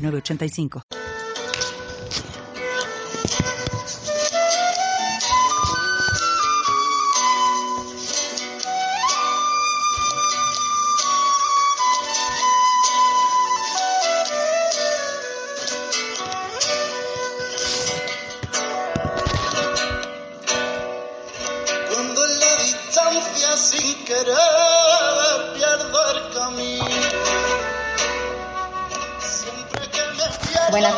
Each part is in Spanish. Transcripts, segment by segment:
8985.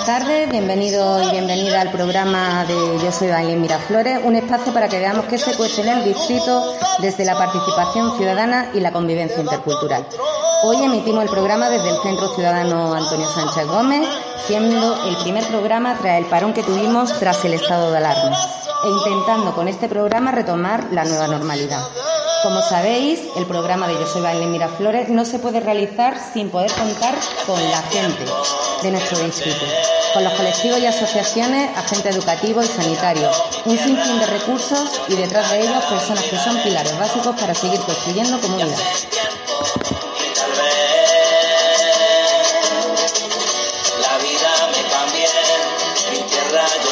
985. bienvenido y bienvenida al programa de Yo soy Bailén Miraflores, un espacio para que veamos qué se cuestiona el distrito desde la participación ciudadana y la convivencia intercultural. Hoy emitimos el programa desde el Centro Ciudadano Antonio Sánchez Gómez, siendo el primer programa tras el parón que tuvimos tras el estado de alarma e intentando con este programa retomar la nueva normalidad. Como sabéis, el programa de Yo Soy Baile Miraflores no se puede realizar sin poder contar con la gente de nuestro distrito, con los colectivos y asociaciones, agentes educativos y sanitarios, un sinfín de recursos y detrás de ellos personas que son pilares básicos para seguir construyendo comunidad.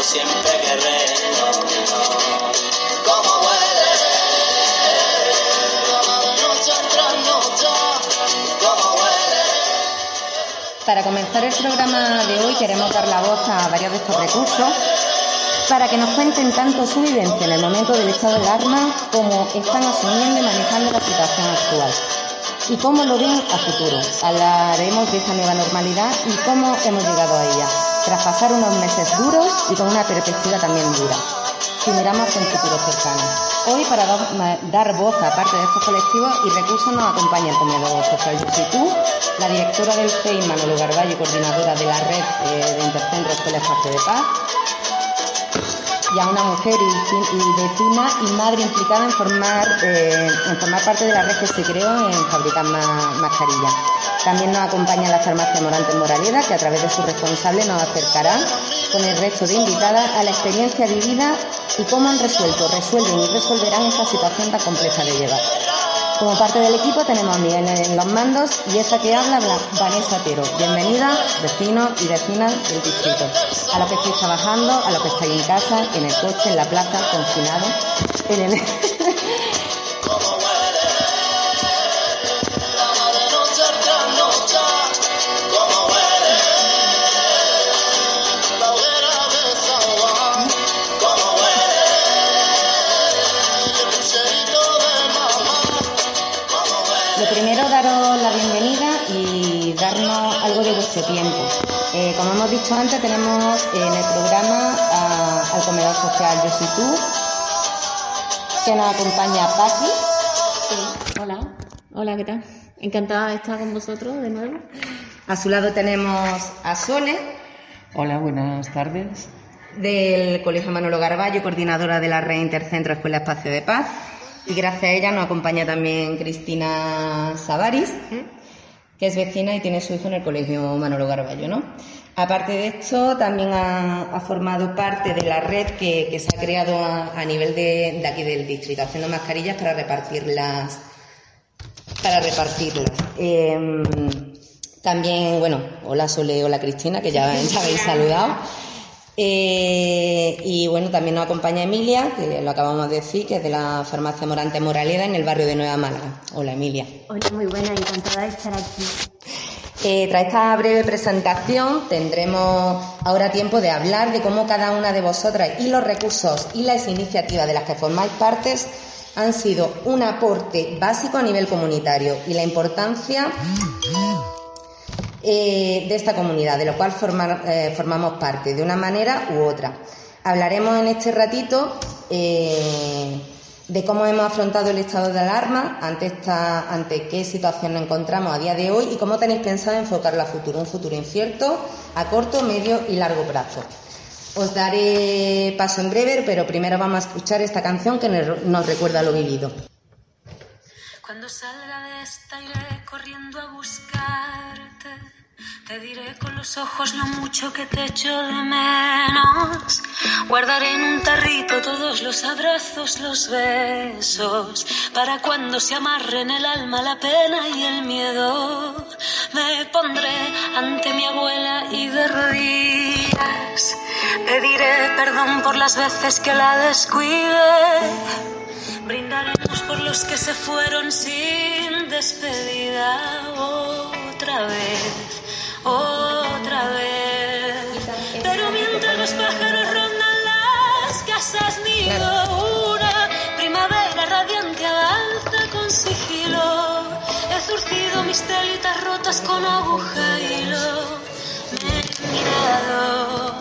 Siempre Para comenzar el programa de hoy queremos dar la voz a varios de estos recursos para que nos cuenten tanto su vivencia en el momento del estado de alarma como están asumiendo y manejando la situación actual y cómo lo ven a futuro. Hablaremos de esta nueva normalidad y cómo hemos llegado a ella, tras pasar unos meses duros y con una perspectiva también dura, si miramos en futuro cercano. Hoy, para dar voz a parte de estos colectivos y recursos, nos acompaña el comedor social Yusitu, la directora del CEI, Manolo Garballo, coordinadora de la red eh, de Intercentro Escuela Espacio de Paz, y a una mujer y, vecina y madre implicada en formar, eh, en formar parte de la red que se creó en fabricar mascarillas. También nos acompaña la farmacia Morante Moraleda, que a través de su responsable nos acercará con el resto de invitadas a la experiencia vivida y cómo han resuelto, resuelven y resolverán esta situación tan compleja de llevar. Como parte del equipo tenemos a Miguel en los mandos y esta que habla, Vanessa Tero. Bienvenida, vecinos y vecinas del distrito. A los que estáis trabajando, a los que estáis en casa, en el coche, en la plaza, confinados, en. tiempo. Eh, como hemos dicho antes, tenemos en el programa al comedor social Yo soy tú, que nos acompaña Paqui. Hola, hola, ¿qué tal? Encantada de estar con vosotros de nuevo. A su lado tenemos a Sole. Hola, buenas tardes. Del Colegio Manolo Garballo, coordinadora de la red Intercentro Escuela Espacio de Paz. Y gracias a ella nos acompaña también Cristina Savaris. ¿Mm? Que es vecina y tiene su hijo en el colegio Manolo Garballo, ¿no? Aparte de esto, también ha, formado parte de la red que, se ha creado a, nivel de, aquí del distrito, haciendo mascarillas para repartirlas. Para repartirlas. Em, también, bueno, hola Sole, hola Cristina, que ya, ya habéis saludado. Eh, y bueno, también nos acompaña Emilia, que lo acabamos de decir, que es de la farmacia Morante Moraleda en el barrio de Nueva Málaga. Hola Emilia. Hola, muy buena, encantada de estar aquí. Eh, tras esta breve presentación tendremos ahora tiempo de hablar de cómo cada una de vosotras y los recursos y las iniciativas de las que formáis partes han sido un aporte básico a nivel comunitario y la importancia eh, de esta comunidad, de lo cual eh, formamos parte de una manera u otra. Hablaremos en este ratito eh, de cómo hemos afrontado el estado de alarma, ante, esta, ante qué situación nos encontramos a día de hoy y cómo tenéis pensado enfocarla a futuro, un futuro incierto, a corto, medio y largo plazo. Os daré paso en breve, pero primero vamos a escuchar esta canción que nos recuerda lo vivido. Cuando salga de esta iré corriendo a buscarte. Te diré con los ojos lo mucho que te echo de menos. Guardaré en un tarrito todos los abrazos, los besos, para cuando se amarren el alma, la pena y el miedo. Me pondré ante mi abuela y de rodillas pediré perdón por las veces que la descuide Brindaremos por los que se fueron sin despedida otra vez, otra vez. Pero mientras los pájaros rondan las casas, nido una primavera radiante avanza con sigilo. He zurcido mis telitas rotas con aguja y hilo. Me he mirado,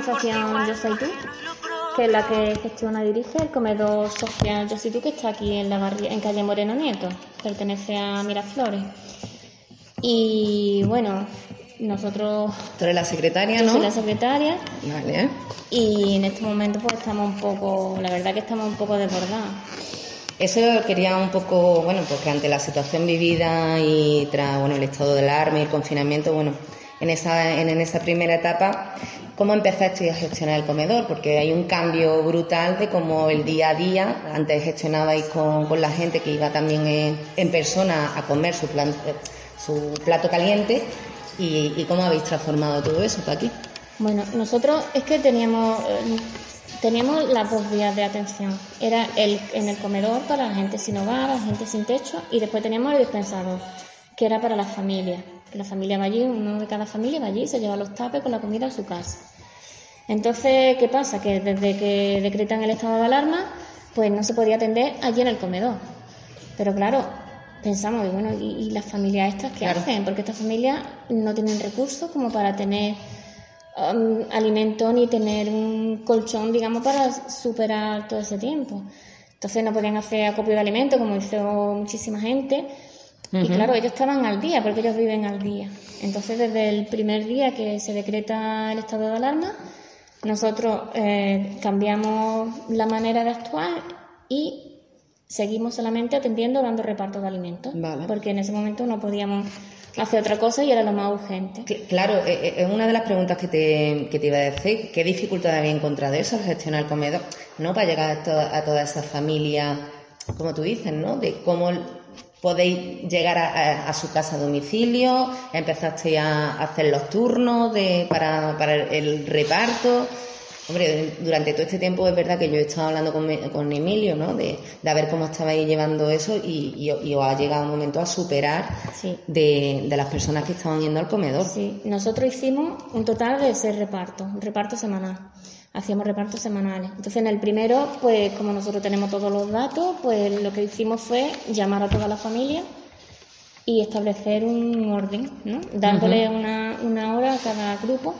asociación Yo Soy Tú, que es la que gestiona y dirige el comedor social Yo Soy Tú, que está aquí en, la en calle Moreno Nieto, pertenece a Miraflores. Y bueno, nosotros... Tú eres la secretaria, ¿no? soy la secretaria. Vale. Y en este momento pues estamos un poco, la verdad que estamos un poco desbordados. Eso quería un poco, bueno, porque ante la situación vivida y tras, bueno, el estado del alarma y el confinamiento, bueno, en esa, en, esa primera etapa, ¿cómo empezaste a gestionar el comedor? Porque hay un cambio brutal de cómo el día a día, antes gestionabais con, la gente que iba también en, persona a comer su, su plato caliente y, cómo habéis transformado todo eso para aquí. Bueno, nosotros es que teníamos... Eh, teníamos las dos vías de atención. Era el, en el comedor para la gente sin hogar, la gente sin techo, y después teníamos el dispensador, que era para las familias la familia va allí, uno de cada familia va allí y se lleva los tapes con la comida a su casa. Entonces, ¿qué pasa? Que desde que decretan el estado de alarma, pues no se podía atender allí en el comedor. Pero claro, pensamos, y bueno, ¿y, las familias estas qué hacen? Porque estas familias no tienen recursos como para tener um, alimento ni tener un colchón, digamos, para superar todo ese tiempo. Entonces no podían hacer acopio de alimentos como hizo muchísima gente y claro, ellos estaban al día, porque ellos viven al día. Entonces, desde el primer día que se decreta el estado de alarma, nosotros eh, cambiamos la manera de actuar y seguimos solamente atendiendo, dando reparto de alimentos. Porque en ese momento no podíamos hacer otra cosa y era lo más urgente. Claro, eh, eh, es una de las preguntas que te, que te iba a decir. ¿Qué dificultad había encontrado eso al gestionar el comedor? ¿No? Para llegar a, toda, a toda esa familia, como tú dices, ¿no? De cómo podéis llegar a, su casa a domicilio, empezaste a hacer los turnos de, para, para el reparto. Hombre, durante todo este tiempo es verdad que yo he estado hablando con, con Emilio, ¿no? De, de, ver cómo estabais llevando eso y, y, os ha llegado un momento a superar de, de, las personas que estaban yendo al comedor. Sí, nosotros hicimos un total de seis repartos, un reparto semanal hacíamos repartos semanales. Entonces, en el primero, pues como nosotros tenemos todos los datos, pues lo que hicimos fue llamar a toda la familia y establecer un orden, ¿no? dándole una, una hora a cada grupo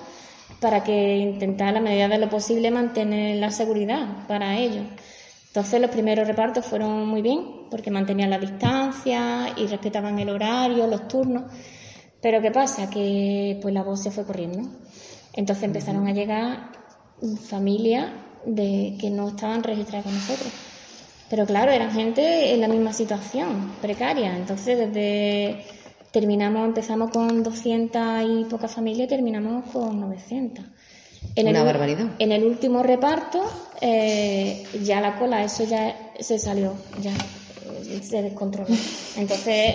para que intentara, a la medida de lo posible, mantener la seguridad para ellos. Entonces, los primeros repartos fueron muy bien, porque mantenían la distancia y respetaban el horario, los turnos. Pero ¿qué pasa? Que pues la voz se fue corriendo. Entonces empezaron a llegar familia de que no estaban registradas con nosotros. Pero claro, eran gente en la misma situación, precaria. Entonces, desde terminamos, empezamos con 200 y pocas familias y terminamos con 900. En Una barbaridad. En el último reparto, eh, ya la cola, eso ya se salió, ya eh, se descontroló. Entonces,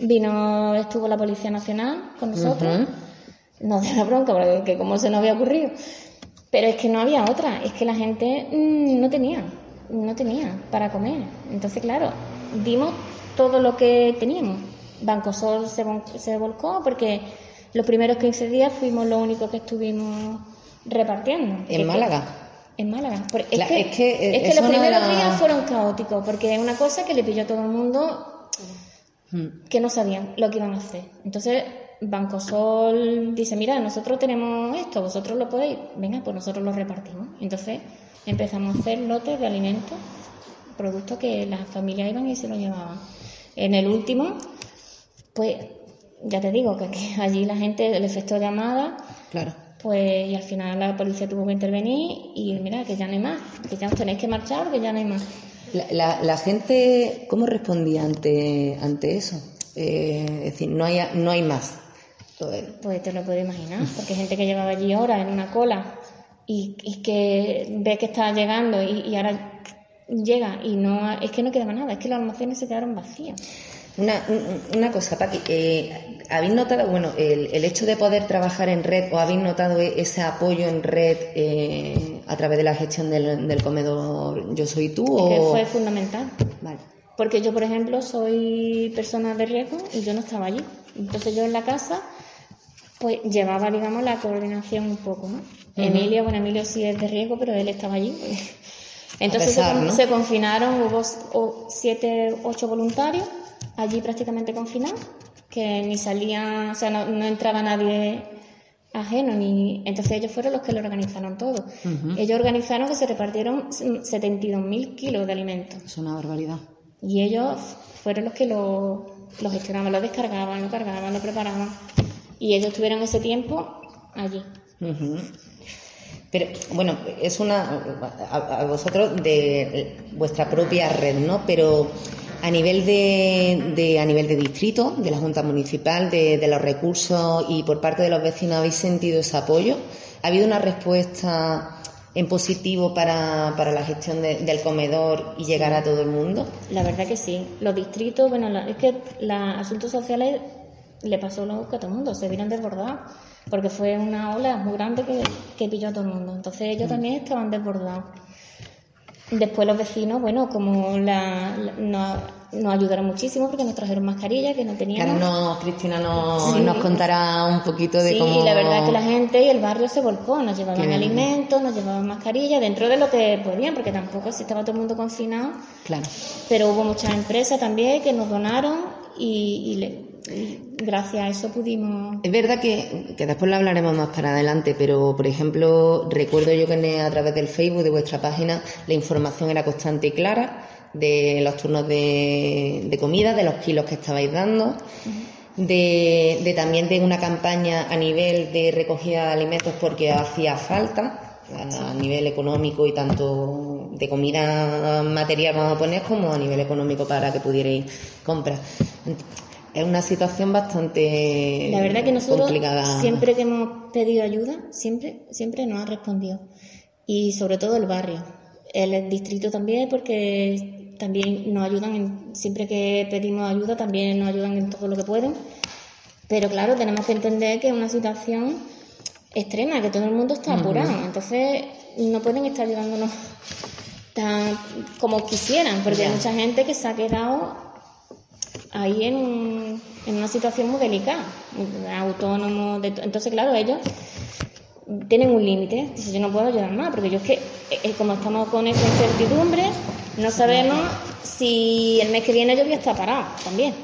vino, estuvo la Policía Nacional con nosotros. Nos dio la bronca, porque como se nos había ocurrido. Pero es que no había otra, es que la gente mm, no tenía, no tenía para comer. Entonces, claro, dimos todo lo que teníamos. Banco Sol se, se volcó porque los primeros 15 días fuimos los únicos que estuvimos repartiendo. ¿En Málaga? En Málaga. Es, La- que, es que, es que es los primeros días fueron caóticos, porque es una cosa que le pilló a todo el mundo Mm. que no sabían lo que iban a hacer. Entonces, Banco Sol dice, mira, nosotros tenemos esto, vosotros lo podéis, venga, pues nosotros lo repartimos. Entonces, empezamos a hacer lotes de alimentos, productos que las familias iban y se lo llevaban. En el último, pues, ya te digo, que, que allí la gente, el efecto llamada, Claro. pues, y al final la policía tuvo que intervenir y mira, que ya no hay más, que ya os tenéis que marchar, que ya no hay más. La, la- la gente, ¿cómo respondía ante, ante eso? Eh, es decir, no hay, no hay más. Entonces, Pues te lo puedo imaginar, porque gente que llevaba allí horas en una cola y, y que ve que está llegando y, y ahora llega y no es que no quedaba nada, es que los almacenes se quedaron vacíos. Una, un- una cosa, Paqui, eh, ¿habéis notado, bueno, el, el hecho de poder trabajar en red o habéis notado e- ese apoyo en red eh, a través de la gestión del, del comedor Yo Soy Tú? Es que o... fue fundamental. Vale. Porque yo, por ejemplo, soy persona de riesgo y yo no estaba allí. Entonces yo en la casa, pues llevaba, digamos, la coordinación un poco, ¿no? Emilio, bueno, Emilio sí es de riesgo, pero él estaba allí. Entonces se pesar, con- ¿no? se, confinaron, hubo siete, ocho voluntarios, allí prácticamente confinados, que ni salían, o sea, no, no entraba nadie ajeno, ni entonces ellos fueron los que lo organizaron todo. Ellos organizaron que se repartieron 72.000 kilos de alimentos. Es una barbaridad. Y ellos fueron los que lo, lo gestionaban, lo descargaban, lo cargaban, lo preparaban. Y ellos tuvieron ese tiempo allí. Pero bueno, es una a, a vosotros de vuestra propia red, ¿no? Pero a nivel de, de- a nivel de distrito, de la Junta Municipal, de, de los recursos y por parte de los vecinos, ¿habéis sentido ese apoyo? ¿Ha habido una respuesta en positivo para, para la gestión de- del comedor y llegar a todo el mundo? La verdad que sí. Los distritos, bueno, la- es que los asuntos sociales le pasó lo que a todo el mundo, se vieron desbordados, porque fue una ola muy grande que, que pilló a todo el mundo. Entonces ellos también estaban desbordados. Después los vecinos, bueno, como la, la- nos, nos ayudaron muchísimo porque nos trajeron mascarillas que no teníamos. nos, Cristina nos, Sí. nos contará un poquito de Sí, cómo... y la verdad es que la gente y el barrio se volcó, nos llevaban Qué alimentos, nos llevaban mascarillas, dentro de lo que podían, porque tampoco si estaba todo el mundo confinado, Claro. pero hubo muchas empresas también que nos donaron y, y le- gracias a eso pudimos... Es verdad que, que después lo hablaremos más para adelante, pero por ejemplo, recuerdo yo que a través del Facebook de vuestra página la información era constante y clara de los turnos de, de comida, de los kilos que estabais dando, de, de también de una campaña a nivel de recogida de alimentos porque hacía falta a nivel económico y tanto de comida material vamos a poner como a nivel económico para que pudierais comprar. Es una situación bastante La verdad que nosotros complicada. siempre que hemos pedido ayuda, siempre, siempre nos han respondido. Y sobre todo el barrio. El distrito también, porque también nos ayudan, en- siempre que pedimos ayuda, también nos ayudan en todo lo que pueden. Pero claro, tenemos que entender que es una situación extrema, que todo el mundo está apurado. Entonces, no pueden estar ayudándonos tan como quisieran, porque hay mucha gente que se ha quedado ahí en, en una situación muy delicada, autónomo, de to- entonces claro, ellos tienen un límite, dice yo no puedo ayudar más, porque yo es que, eh, eh, como estamos con esta incertidumbre, no sabemos si el mes que viene yo voy a estar parado también,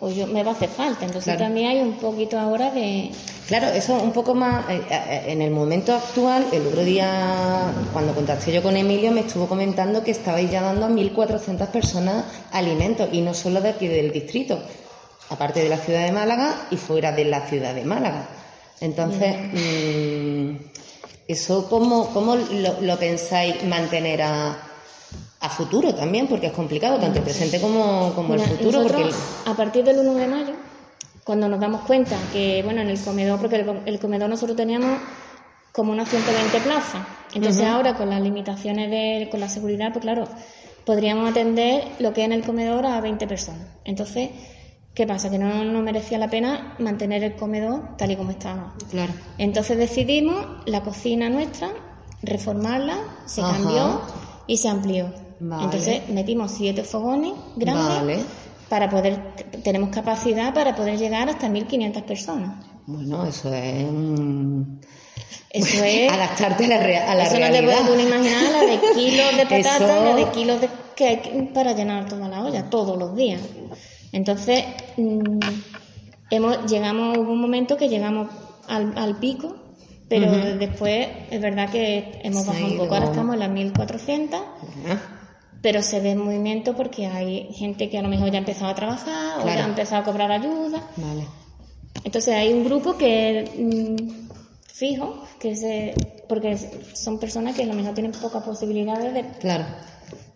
o yo me va a hacer falta, entonces Claro. también hay un poquito ahora de... Claro, eso un poco más. eh, eh, En el momento actual, el otro día, cuando contacté yo con Emilio, me estuvo comentando que estabais ya dando a 1.400 personas alimentos, y no solo de aquí del distrito, aparte de la ciudad de Málaga y fuera de la ciudad de Málaga. Entonces, mm, ¿eso cómo, cómo lo, lo pensáis mantener a, a futuro también? Porque es complicado, tanto el presente como, como el futuro. Porque a partir del 1 de mayo, cuando nos damos cuenta que, bueno, en el comedor, porque el, com- el comedor nosotros teníamos como unas 120 plazas. Entonces ahora con las limitaciones de, con la seguridad, pues claro, podríamos atender lo que es en el comedor a 20 personas. Entonces, ¿qué pasa? Que no nos merecía la pena mantener el comedor tal y como estaba. Claro. Entonces decidimos la cocina nuestra reformarla, se Ajá. cambió y se amplió. Vale. Entonces metimos siete fogones grandes Vale. para poder, tenemos capacidad para poder llegar hasta 1.500 personas. Bueno, eso es un... Eso es... adaptarte a la, rea- a la Eso no te realidad. puedes imaginar la de kilos de patatas, Eso- la de kilos de, que hay que- para llenar toda la olla, todos los días. Entonces, mm, hemos, llegamos, hubo un momento que llegamos al, al pico, pero después es verdad que hemos bajado un poco. Ahora estamos en las 1400, Ah, pero se ve movimiento porque hay gente que a lo mejor ya ha empezado a trabajar o ya ha empezado a cobrar ayuda. Vale. Entonces hay un grupo que mm, fijo, que se, porque son personas que a lo mejor tienen pocas posibilidades de, Claro.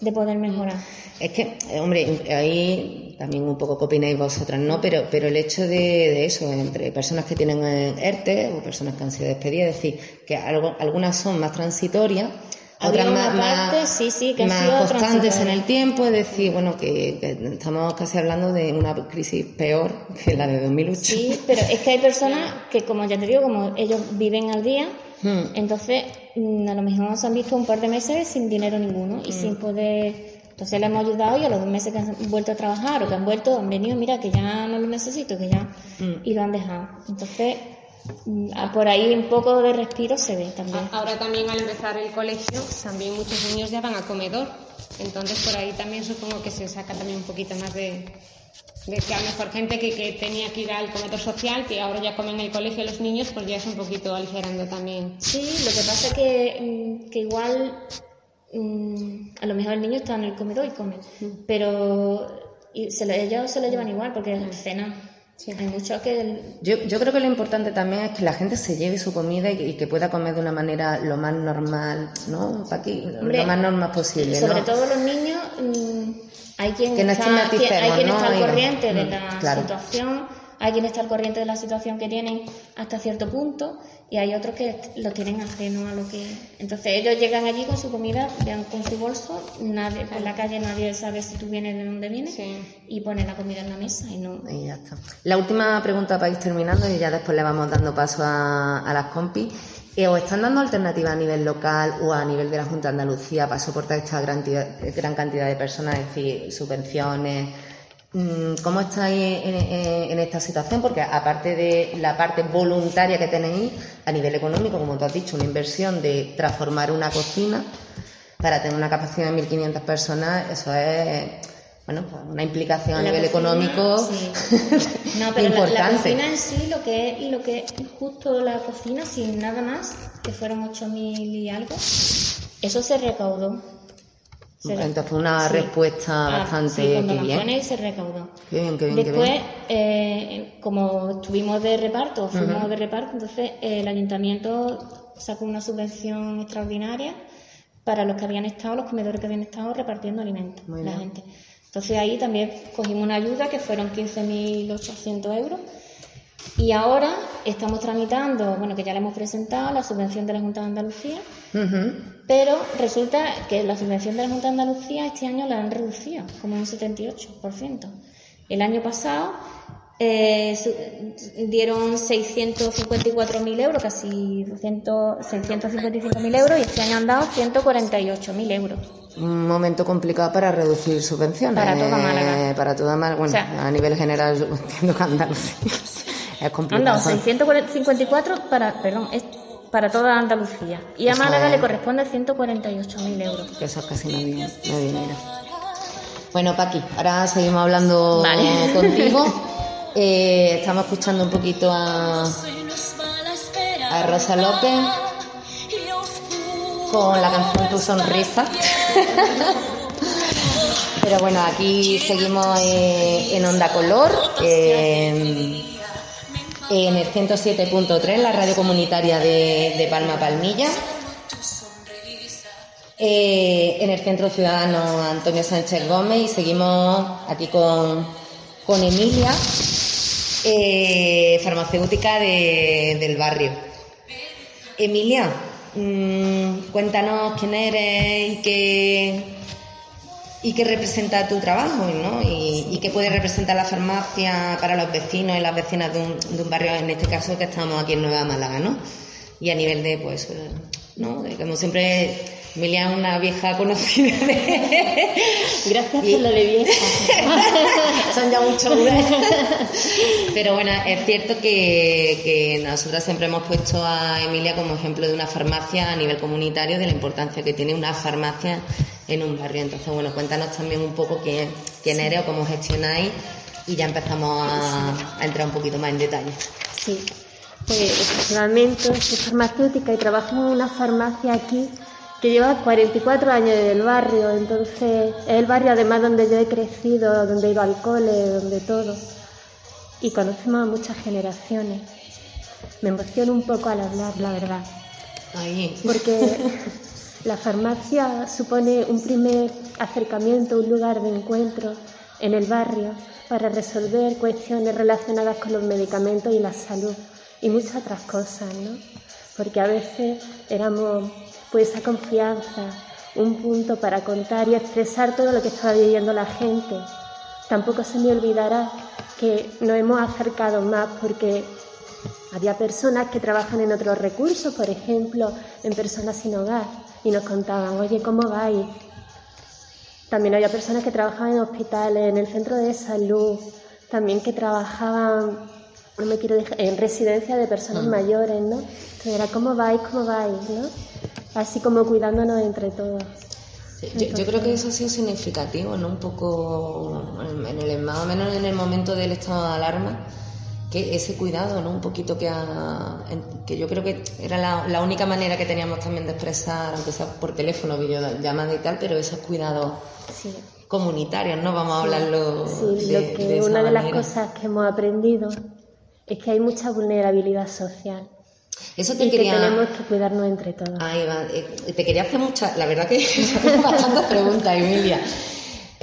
de poder mejorar. Es que, eh, hombre, ahí también un poco que opináis vosotras, ¿no? Pero, pero el hecho de, de eso, entre personas que tienen eh, ERTE o personas que han sido despedidas, es decir, que algo- algunas son más transitorias, otras más, parte, más, sí, sí, que más constantes en el tiempo, es decir, bueno, que, que estamos casi hablando de una crisis peor que la de 2008. Sí, pero es que hay personas que, como ya te digo, como ellos viven al día, Hmm. entonces mm, a lo mejor se han visto un par de meses sin dinero ninguno y sin poder... Entonces le hemos ayudado y a los dos meses que han vuelto a trabajar o que han vuelto, han venido, mira, que ya no lo necesito, que ya... Y lo han dejado. Entonces, por ahí un poco de respiro se ve también. Ahora también al empezar el colegio, también muchos niños ya van a comedor. Entonces por ahí también supongo que se saca también un poquito más de, de que a lo mejor gente que, que tenía que ir al comedor social, que ahora ya comen en el colegio los niños, pues ya es un poquito aligerando también. Sí, lo que pasa es que, mm, que igual mm, a lo mejor el niño está en el comedor y come, pero y se lo- ellos se lo llevan igual porque es cena. Hay muchos que el- Yo, yo creo que lo importante también es que la gente se lleve su comida y, que- y que pueda comer de una manera lo más normal, ¿no? Paqui? Hombre, lo más normal posible, sobre ¿no? todo los niños, mm, hay quien Que no está, hay quien ¿no? está al corriente de Mm, la claro. situación, hay quien está al corriente de la situación que tienen hasta cierto punto y hay otros que lo tienen ajeno a lo que... Entonces ellos llegan allí con su comida, llegan con su bolso, nadie, por la calle nadie sabe si tú vienes de dónde vienes Sí. y ponen la comida en la mesa y no... Y ya está. La última pregunta para ir terminando y ya después le vamos dando paso a, a las compis. Eh, ¿Os están dando alternativas a nivel local o a nivel de la Junta de Andalucía para soportar esta gran, cantidad- gran cantidad de personas, es decir, subvenciones? Mm, ¿Cómo estáis en, en- en esta situación? Porque aparte de la parte voluntaria que tenéis a nivel económico, como tú has dicho, una inversión de transformar una cocina para tener una capacidad de 1.500 personas, eso es bueno, una implicación a La nivel cocina, económico sí. No, pero la- la, importante. cocina en sí, lo que es, lo que es justo la cocina, sin nada más, que fueron 8.000 y algo, eso se recaudó. Entonces fue una sí. respuesta Ah, bastante sí, con que bien. donaciones se recaudó. Qué bien, qué bien, qué Después, bien. eh, como estuvimos de reparto, fuimos de reparto, entonces eh, el ayuntamiento sacó una subvención extraordinaria para los que habían estado, los comedores que habían estado repartiendo alimentos, Muy la bien. gente. Entonces ahí también cogimos una ayuda que fueron 15.800 euros. Y ahora estamos tramitando, bueno, que ya le hemos presentado la subvención de la Junta de Andalucía, pero resulta que la subvención de la Junta de Andalucía este año la han reducido, como un 78%. El año pasado eh, dieron 654.000 euros, casi 200 655.000 euros, y este año han dado 148.000 euros. Un momento complicado para reducir subvenciones. Para toda Málaga. Eh, para toda Málaga. Bueno, O sea- a nivel general yo entiendo que Andalucía es complicado. dado 654 para, perdón, es para toda Andalucía. Y a Eso Málaga es. le corresponde 148.000 euros. Eso es casi no dinero. Bueno, Paqui, ahora seguimos hablando Vale. contigo. Eh, estamos escuchando un poquito a, a Rosa López con la canción Tu Sonrisa. Pero bueno, aquí seguimos eh, en Onda Color, en, en el 107.3, la radio comunitaria de, de Palma Palmilla. Eh, en el Centro Ciudadano Antonio Sánchez Gómez y seguimos aquí con, con Emilia, eh, farmacéutica de- del barrio. Emilia, mm, cuéntanos quién eres y qué, y qué representa tu trabajo, ¿no? Y, y qué puede representar la farmacia para los vecinos y las vecinas de un, de un barrio, en este caso que estamos aquí en Nueva Málaga, ¿no? Y a nivel de, pues, eh, ¿no? Como siempre, Emilia es una vieja conocida Gracias por lo de vieja. Son ya muchos Pero bueno, es cierto que, que nosotras siempre hemos puesto a Emilia como ejemplo de una farmacia a nivel comunitario, de la importancia que tiene una farmacia en un barrio. Entonces, bueno, cuéntanos también un poco quién, quién eres o cómo gestionáis y ya empezamos a, a entrar un poquito más en detalle. Sí, pues efectivamente soy farmacéutica y trabajo en una farmacia aquí que lleva 44 años en el barrio, entonces es el barrio además donde yo he crecido, donde he ido al cole, donde todo. Y conocemos a muchas generaciones. Me emociono un poco al hablar, la verdad. Ahí. Porque la farmacia supone un primer acercamiento, un lugar de encuentro en el barrio para resolver cuestiones relacionadas con los medicamentos y la salud y muchas otras cosas, ¿no? Porque a veces éramos pues esa confianza, un punto para contar y expresar todo lo que estaba viviendo la gente. Tampoco se me olvidará que nos hemos acercado más porque había personas que trabajan en otros recursos, por ejemplo, en personas sin hogar, y nos contaban, oye, ¿cómo vais? También había personas que trabajaban en hospitales, en el centro de salud, también que trabajaban, no me quiero dejar, en residencia de personas mayores, ¿no? Entonces era, ¿cómo vais? ¿Cómo vais? ¿no? Así como cuidándonos entre todos. yo, creo que eso ha sido significativo, ¿no? Un poco, en el, más o menos en el momento del estado de alarma, que ese cuidado, ¿no? Un poquito que, que yo creo que era la, única manera que teníamos también de expresar, aunque sea por teléfono, videollamada y tal, pero esos cuidados comunitarios, ¿no? Vamos a hablarlo sí, lo que una de las cosas que hemos aprendido es que hay mucha vulnerabilidad social. Eso te y quería... que tenemos que cuidarnos entre todos. Ahí va. Eh, te quería hacer muchas... La verdad que bastantes preguntas, Emilia.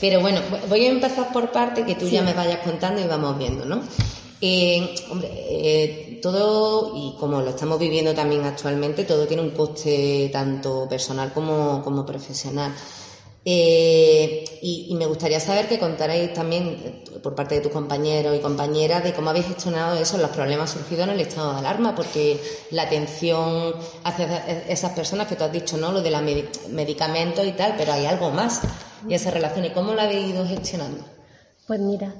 Pero bueno, voy a empezar por parte que tú ya me vayas contando y vamos viendo, ¿no? Eh, hombre, eh, todo, y como lo estamos viviendo también actualmente, todo tiene un coste tanto personal como, profesional. Eh, y, me gustaría saber que contarais también por parte de tus compañeros y compañeras de cómo habéis gestionado eso, los problemas surgidos en el estado de alarma, porque la atención hacia esas personas que tú has dicho, ¿no? Lo de los medicamentos y tal, pero hay algo más y esa relación. ¿Y cómo la habéis ido gestionando? Pues mira,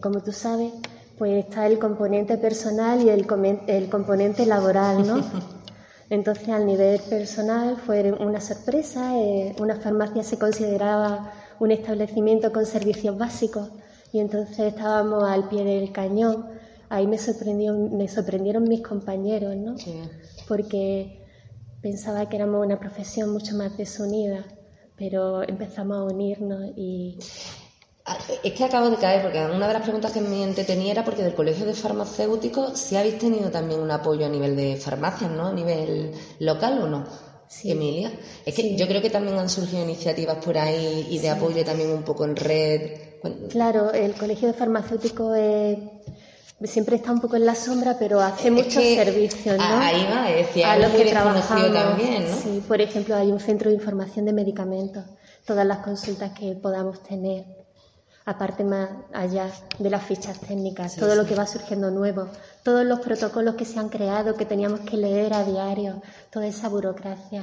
como tú sabes, pues está el componente personal y el, el componente laboral, ¿no? Entonces, al nivel personal fue una sorpresa. Eh, una farmacia se consideraba un establecimiento con servicios básicos y entonces estábamos al pie del cañón. Ahí me, sorprendió, me sorprendieron mis compañeros, ¿no? Porque pensaba que éramos una profesión mucho más desunida, pero empezamos a unirnos y es que acabo de caer, porque una de las preguntas que me tenía era porque del Colegio de Farmacéuticos, si habéis tenido también un apoyo a nivel de farmacias, ¿no? A nivel local o no. Sí. Emilia. Es que yo creo que también han surgido iniciativas por ahí y de apoyo también un poco en red. Claro, el Colegio de Farmacéuticos siempre está un poco en la sombra, pero hace muchos servicios, ¿no? Ahí va, decía, a los que trabajamos también, ¿no? Sí, por ejemplo, hay un centro de información de medicamentos, todas las consultas que podamos tener aparte más allá de las fichas técnicas, todo lo que va surgiendo nuevo, todos los protocolos que se han creado, que teníamos que leer a diario, toda esa burocracia,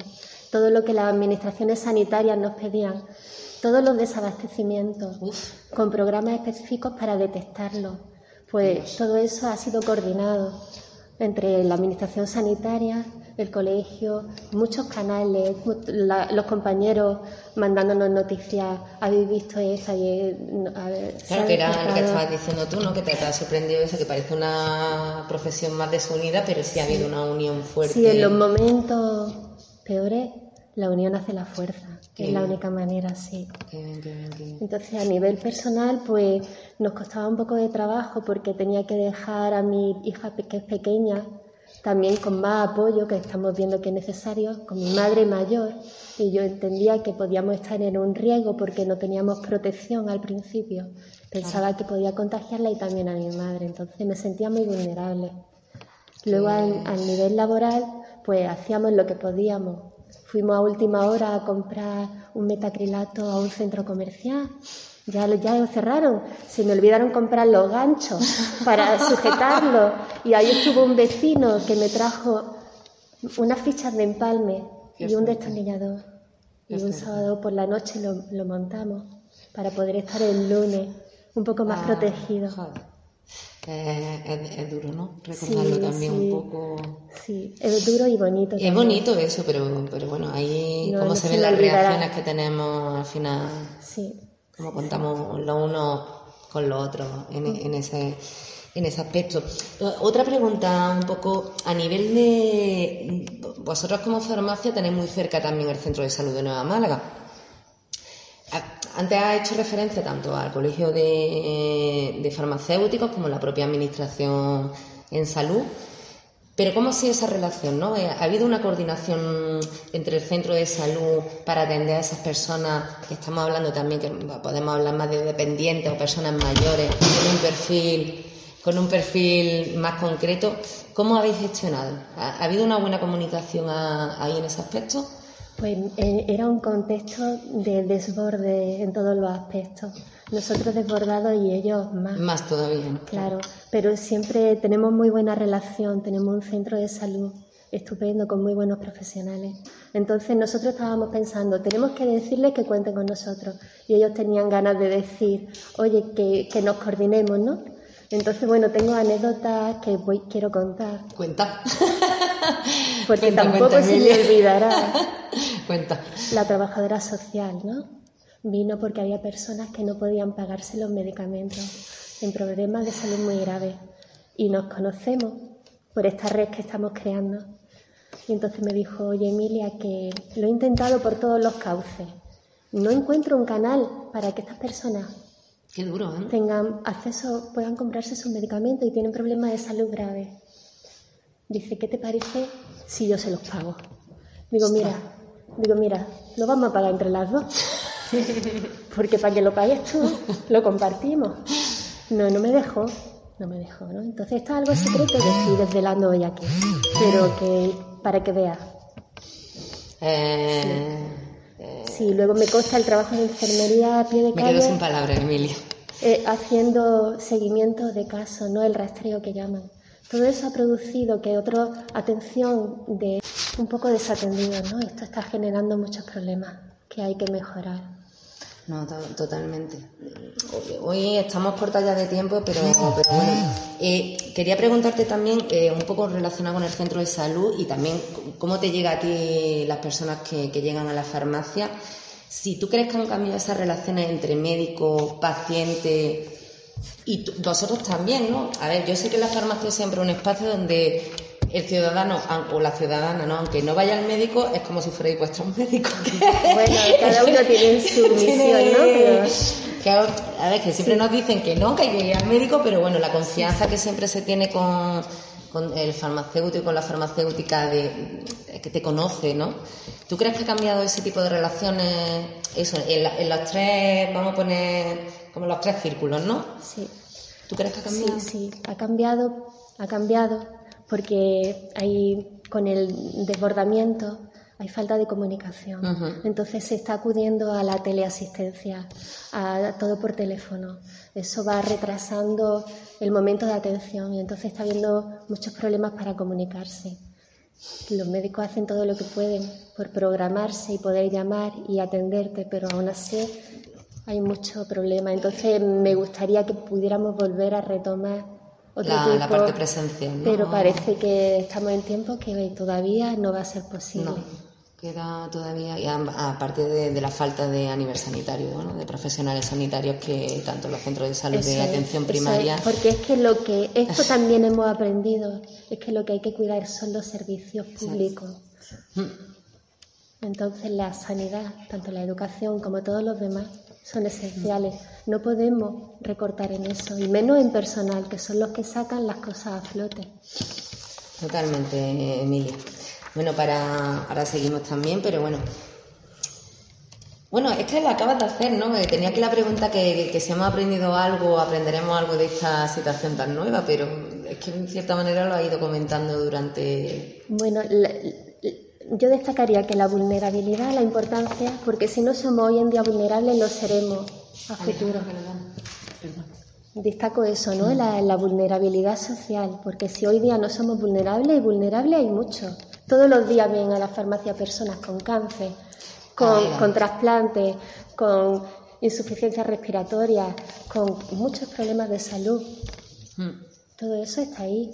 todo lo que las administraciones sanitarias nos pedían, todos los desabastecimientos, con programas específicos para detectarlo. Pues todo eso ha sido coordinado entre la administración sanitaria, el colegio, muchos canales, los compañeros mandándonos noticias, habéis visto esa y... claro, que era lo que estabas diciendo tú, ¿no? Que te, ha sorprendido eso, que parece una profesión más desunida, pero sí ha habido una unión fuerte. Sí, en los momentos peores la unión hace la fuerza, que es la única manera, sí. Entonces, a nivel personal, pues nos costaba un poco de trabajo porque tenía que dejar a mi hija que es pequeña también con más apoyo que estamos viendo que es necesario, con mi madre mayor, y yo entendía que podíamos estar en un riesgo porque no teníamos protección al principio. Pensaba que podía contagiarla y también a mi madre, entonces me sentía muy vulnerable. Luego, al nivel laboral, pues hacíamos lo que podíamos. Fuimos a última hora a comprar un metacrilato a un centro comercial ya, ya cerraron. Se me olvidaron comprar los ganchos para sujetarlo. Y ahí estuvo un vecino que me trajo Unas fichas de empalme y un destornillador. Y un sábado por la noche lo, lo montamos para poder estar el lunes un poco más Ah, protegido. joder. Es, es duro, ¿no? Recordarlo Sí, también sí. un poco. Sí, es duro y bonito. Es también. bonito eso, pero, pero bueno, ahí No, cómo no se se ven las reacciones que tenemos al final, Sí, cómo contamos lo uno con lo otro en, en ese en ese aspecto. Otra pregunta un poco a nivel de vosotros como farmacia tenéis muy cerca también el centro de salud de Nueva Málaga. A- Antes ha hecho referencia tanto al colegio de, de farmacéuticos como la propia administración en salud. Pero ¿cómo ha sido esa relación? ¿no? Eh, ¿Ha habido una coordinación entre el centro de salud para atender a esas personas que estamos hablando también, que podemos hablar más de dependientes o personas mayores con un perfil, con un perfil más concreto? ¿Cómo habéis gestionado? ¿Ha, ha habido una buena comunicación ahí en ese aspecto? Pues eh, era un contexto de desborde en todos los aspectos. Nosotros desbordados y ellos más. Más todavía. Claro, pero siempre tenemos muy buena relación, tenemos un centro de salud estupendo con muy buenos profesionales. Entonces nosotros estábamos pensando, tenemos que decirles que cuenten con nosotros. Y ellos tenían ganas de decir, oye, que, que nos coordinemos, ¿no? Entonces, bueno, tengo anécdotas que voy, quiero contar, Cuenta. porque Cuenta, tampoco cuenta, se me Emilia. olvidará. Cuenta. La trabajadora social, ¿no? Vino porque había personas que no podían pagarse los medicamentos en problemas de salud muy graves. Y nos conocemos por esta red que estamos creando. Y entonces me dijo, oye Emilia, que lo he intentado por todos los cauces. No encuentro un canal para que estas personas Qué duro, ¿eh? tengan acceso, puedan comprarse sus medicamentos y tienen problemas de salud graves. Dice, ¿qué te parece si yo se los pago? Digo, mira, digo, mira, lo vamos a pagar entre las dos. Porque para que lo pagues tú, lo compartimos. No, no me dejó, no me dejó, ¿no? Entonces esto es algo secreto que estoy desvelando hoy aquí. Pero que, para que veas. Eh, Sí, luego me consta el trabajo de enfermería a pie de me calle. quedo sin palabras, Emilia. eh, haciendo seguimiento de casos, no el rastreo que llaman. Todo eso ha producido que otra atención de un poco desatendido, ¿no? Esto está generando muchos problemas que hay que mejorar. No, to- totalmente. Hoy, hoy estamos cortas ya de tiempo, pero, bueno. Eh, quería preguntarte también eh, un poco relacionado con el centro de salud y también cómo te llega a ti las personas que, que llegan a la farmacia. Si tú crees que han cambiado esas relaciones entre médico, paciente y vosotros también, ¿no? A ver, yo sé que la farmacia es siempre un espacio donde el ciudadano o la ciudadana, ¿no? Aunque no vaya al médico, es como si fuerais vuestros médicos. Bueno, cada uno tiene su misión, ¿no? Pero Claro, a ver, que siempre nos dicen que no, que hay que ir al médico, pero bueno, la confianza que siempre se tiene con, con el farmacéutico, con la farmacéutica, de, que te conoce, ¿no? ¿Tú crees que ha cambiado ese tipo de relaciones, eso, en, la- en los tres, vamos a poner como los tres círculos, ¿no? sí, ¿Tú crees que ha sí, cambiado? sí, ha cambiado, ha cambiado, porque hay con el desbordamiento hay falta de comunicación. Entonces se está acudiendo a la teleasistencia, a todo por teléfono. Eso va retrasando el momento de atención y entonces está habiendo muchos problemas para comunicarse. Los médicos hacen todo lo que pueden por programarse y poder llamar y atenderte, pero aún así hay mucho problema. Entonces me gustaría que pudiéramos volver a retomar otro La, tipo, la parte presencial, ¿no? pero parece que estamos en tiempos que todavía no va a ser posible. No, queda todavía, y aparte de, de la falta de a nivel sanitario, ¿no? de profesionales sanitarios que tanto los centros de salud Eso de es, atención es, primaria. porque es que lo que esto también hemos aprendido es que lo que hay que cuidar son los servicios públicos. Mm. Entonces la sanidad, tanto la educación como todos los demás, son esenciales. No podemos recortar en eso, y menos en personal, que son los que sacan las cosas a flote. Totalmente, Emilia. Bueno, para ahora seguimos también, pero bueno. Bueno, es que lo acabas de hacer, ¿no? Tenía aquí la pregunta que, que si hemos aprendido algo, aprenderemos algo de esta situación tan nueva, pero es que en cierta manera lo ha ido comentando durante. Bueno, la- la- yo destacaría que la vulnerabilidad, la importancia, porque si no somos hoy en día vulnerables, lo seremos a futuro. Destaco eso, ¿no? La, la vulnerabilidad social, porque si hoy día no somos vulnerables, y vulnerables hay muchos, Todos los días vienen a la farmacia personas con cáncer, con, Ah, con trasplantes, con insuficiencia respiratoria, con muchos problemas de salud. Mm. Todo eso está ahí.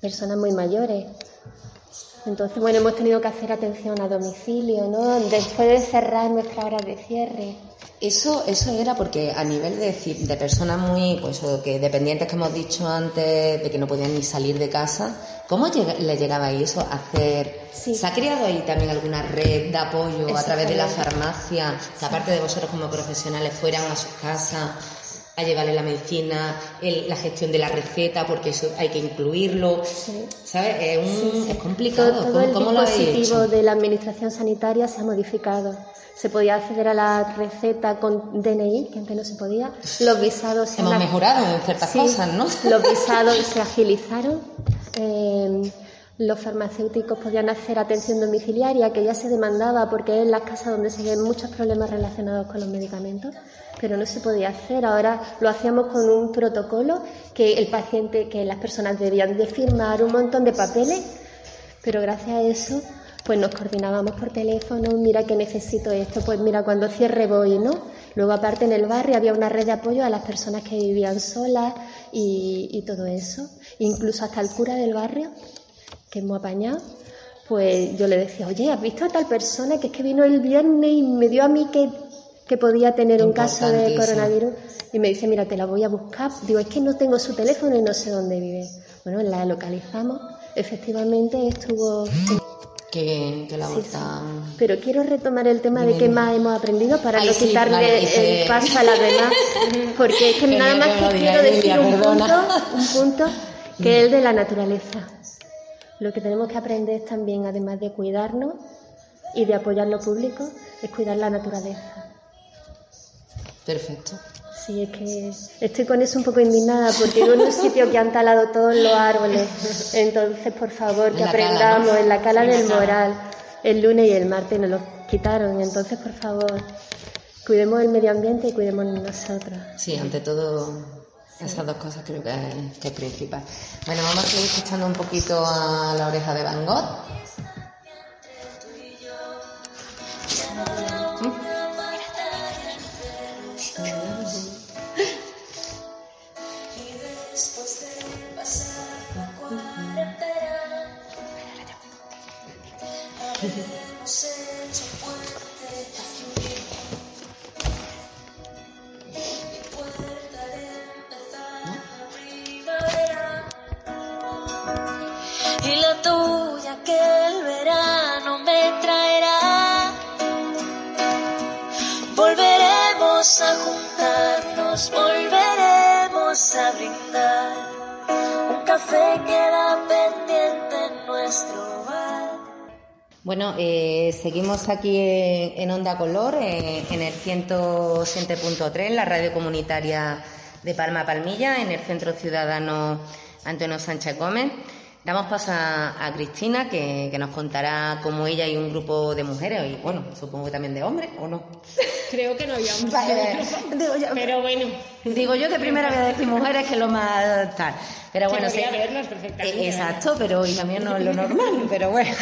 Personas muy mayores. Entonces, bueno, hemos tenido que hacer atención a domicilio, ¿no? Después de cerrar nuestra hora de cierre. Eso, eso era porque a nivel de, de personas muy, pues o que dependientes que hemos dicho antes, de que no podían ni salir de casa, ¿cómo le llegaba ahí eso a hacer? Sí. ¿Se ha creado ahí también alguna red de apoyo a través de la farmacia? Que aparte de vosotros como profesionales fueran a sus casas a llevarle la medicina, el- la gestión de la receta, porque eso hay que incluirlo, Sí. ¿sabes? Es, un- Sí, sí. es complicado. Todo, todo ¿Cómo, el cómo dispositivo hecho? de la administración sanitaria se ha modificado. Se podía acceder a la receta con DNI, que antes no se podía. Los visados se Hemos han- mejorado en ciertas Sí, cosas, ¿no? Los visados se agilizaron. eh, los farmacéuticos podían hacer atención domiciliaria, que ya se demandaba porque es en las casas donde se ven muchos problemas relacionados con los medicamentos, pero no se podía hacer. Ahora lo hacíamos con un protocolo que el paciente, que las personas debían de firmar un montón de papeles, pero gracias a eso pues nos coordinábamos por teléfono, mira que necesito esto, pues mira cuando cierre voy, ¿no? Luego aparte en el barrio había una red de apoyo a las personas que vivían solas y, y todo eso. Incluso hasta el cura del barrio, que hemos apañado, pues yo le decía, oye, ¿has visto a tal persona que es que vino el viernes y me dio a mí que, que podía tener un caso de coronavirus? Y me dice, mira, te la voy a buscar. Digo, es que no tengo su teléfono y no sé dónde vive. Bueno, la localizamos. Efectivamente estuvo... Qué bien, que la Sí, vuelta... Pero quiero retomar el tema de qué más hemos aprendido para Ay, no sí, quitarle vale, el paso a las demás, porque es que Que nada más que que quiero decir un punto, un punto que es el de la naturaleza. Lo que tenemos que aprender también, además de cuidarnos y de apoyar lo público, es cuidar la naturaleza. Perfecto. Sí, es que estoy con eso un poco indignada porque vivo en un sitio que han talado todos los árboles. Entonces, por favor, que la cala, aprendamos ¿no? en la cala En la del cala. moral. El lunes y el martes nos los quitaron. Entonces, por favor, cuidemos el medio ambiente y cuidemos nosotros. Sí, ante todo, esas dos cosas creo que es, que es principal. Bueno, vamos a seguir escuchando un poquito a la oreja de Van Gogh. Y la tuya que el verano me traerá. Volveremos a juntarnos, volveremos a brindar. Un café queda pendiente en nuestro bar. Bueno, eh, seguimos aquí en, en Onda Color, eh, en el 107.3, la radio comunitaria de Palma Palmilla, en el Centro Ciudadano Antonio Sánchez Gómez. Damos paso a, a Cristina, que, que nos contará cómo ella y un grupo de mujeres, y bueno, supongo que también de hombres, ¿o no? Creo que no había hombres. Vale, digo yo, Pero bueno, digo yo que primero voy a decir mujeres, que es lo más tal. Pero bueno, sí. verlas perfectamente. Eh, Exacto, pero hoy también no es lo normal, pero bueno.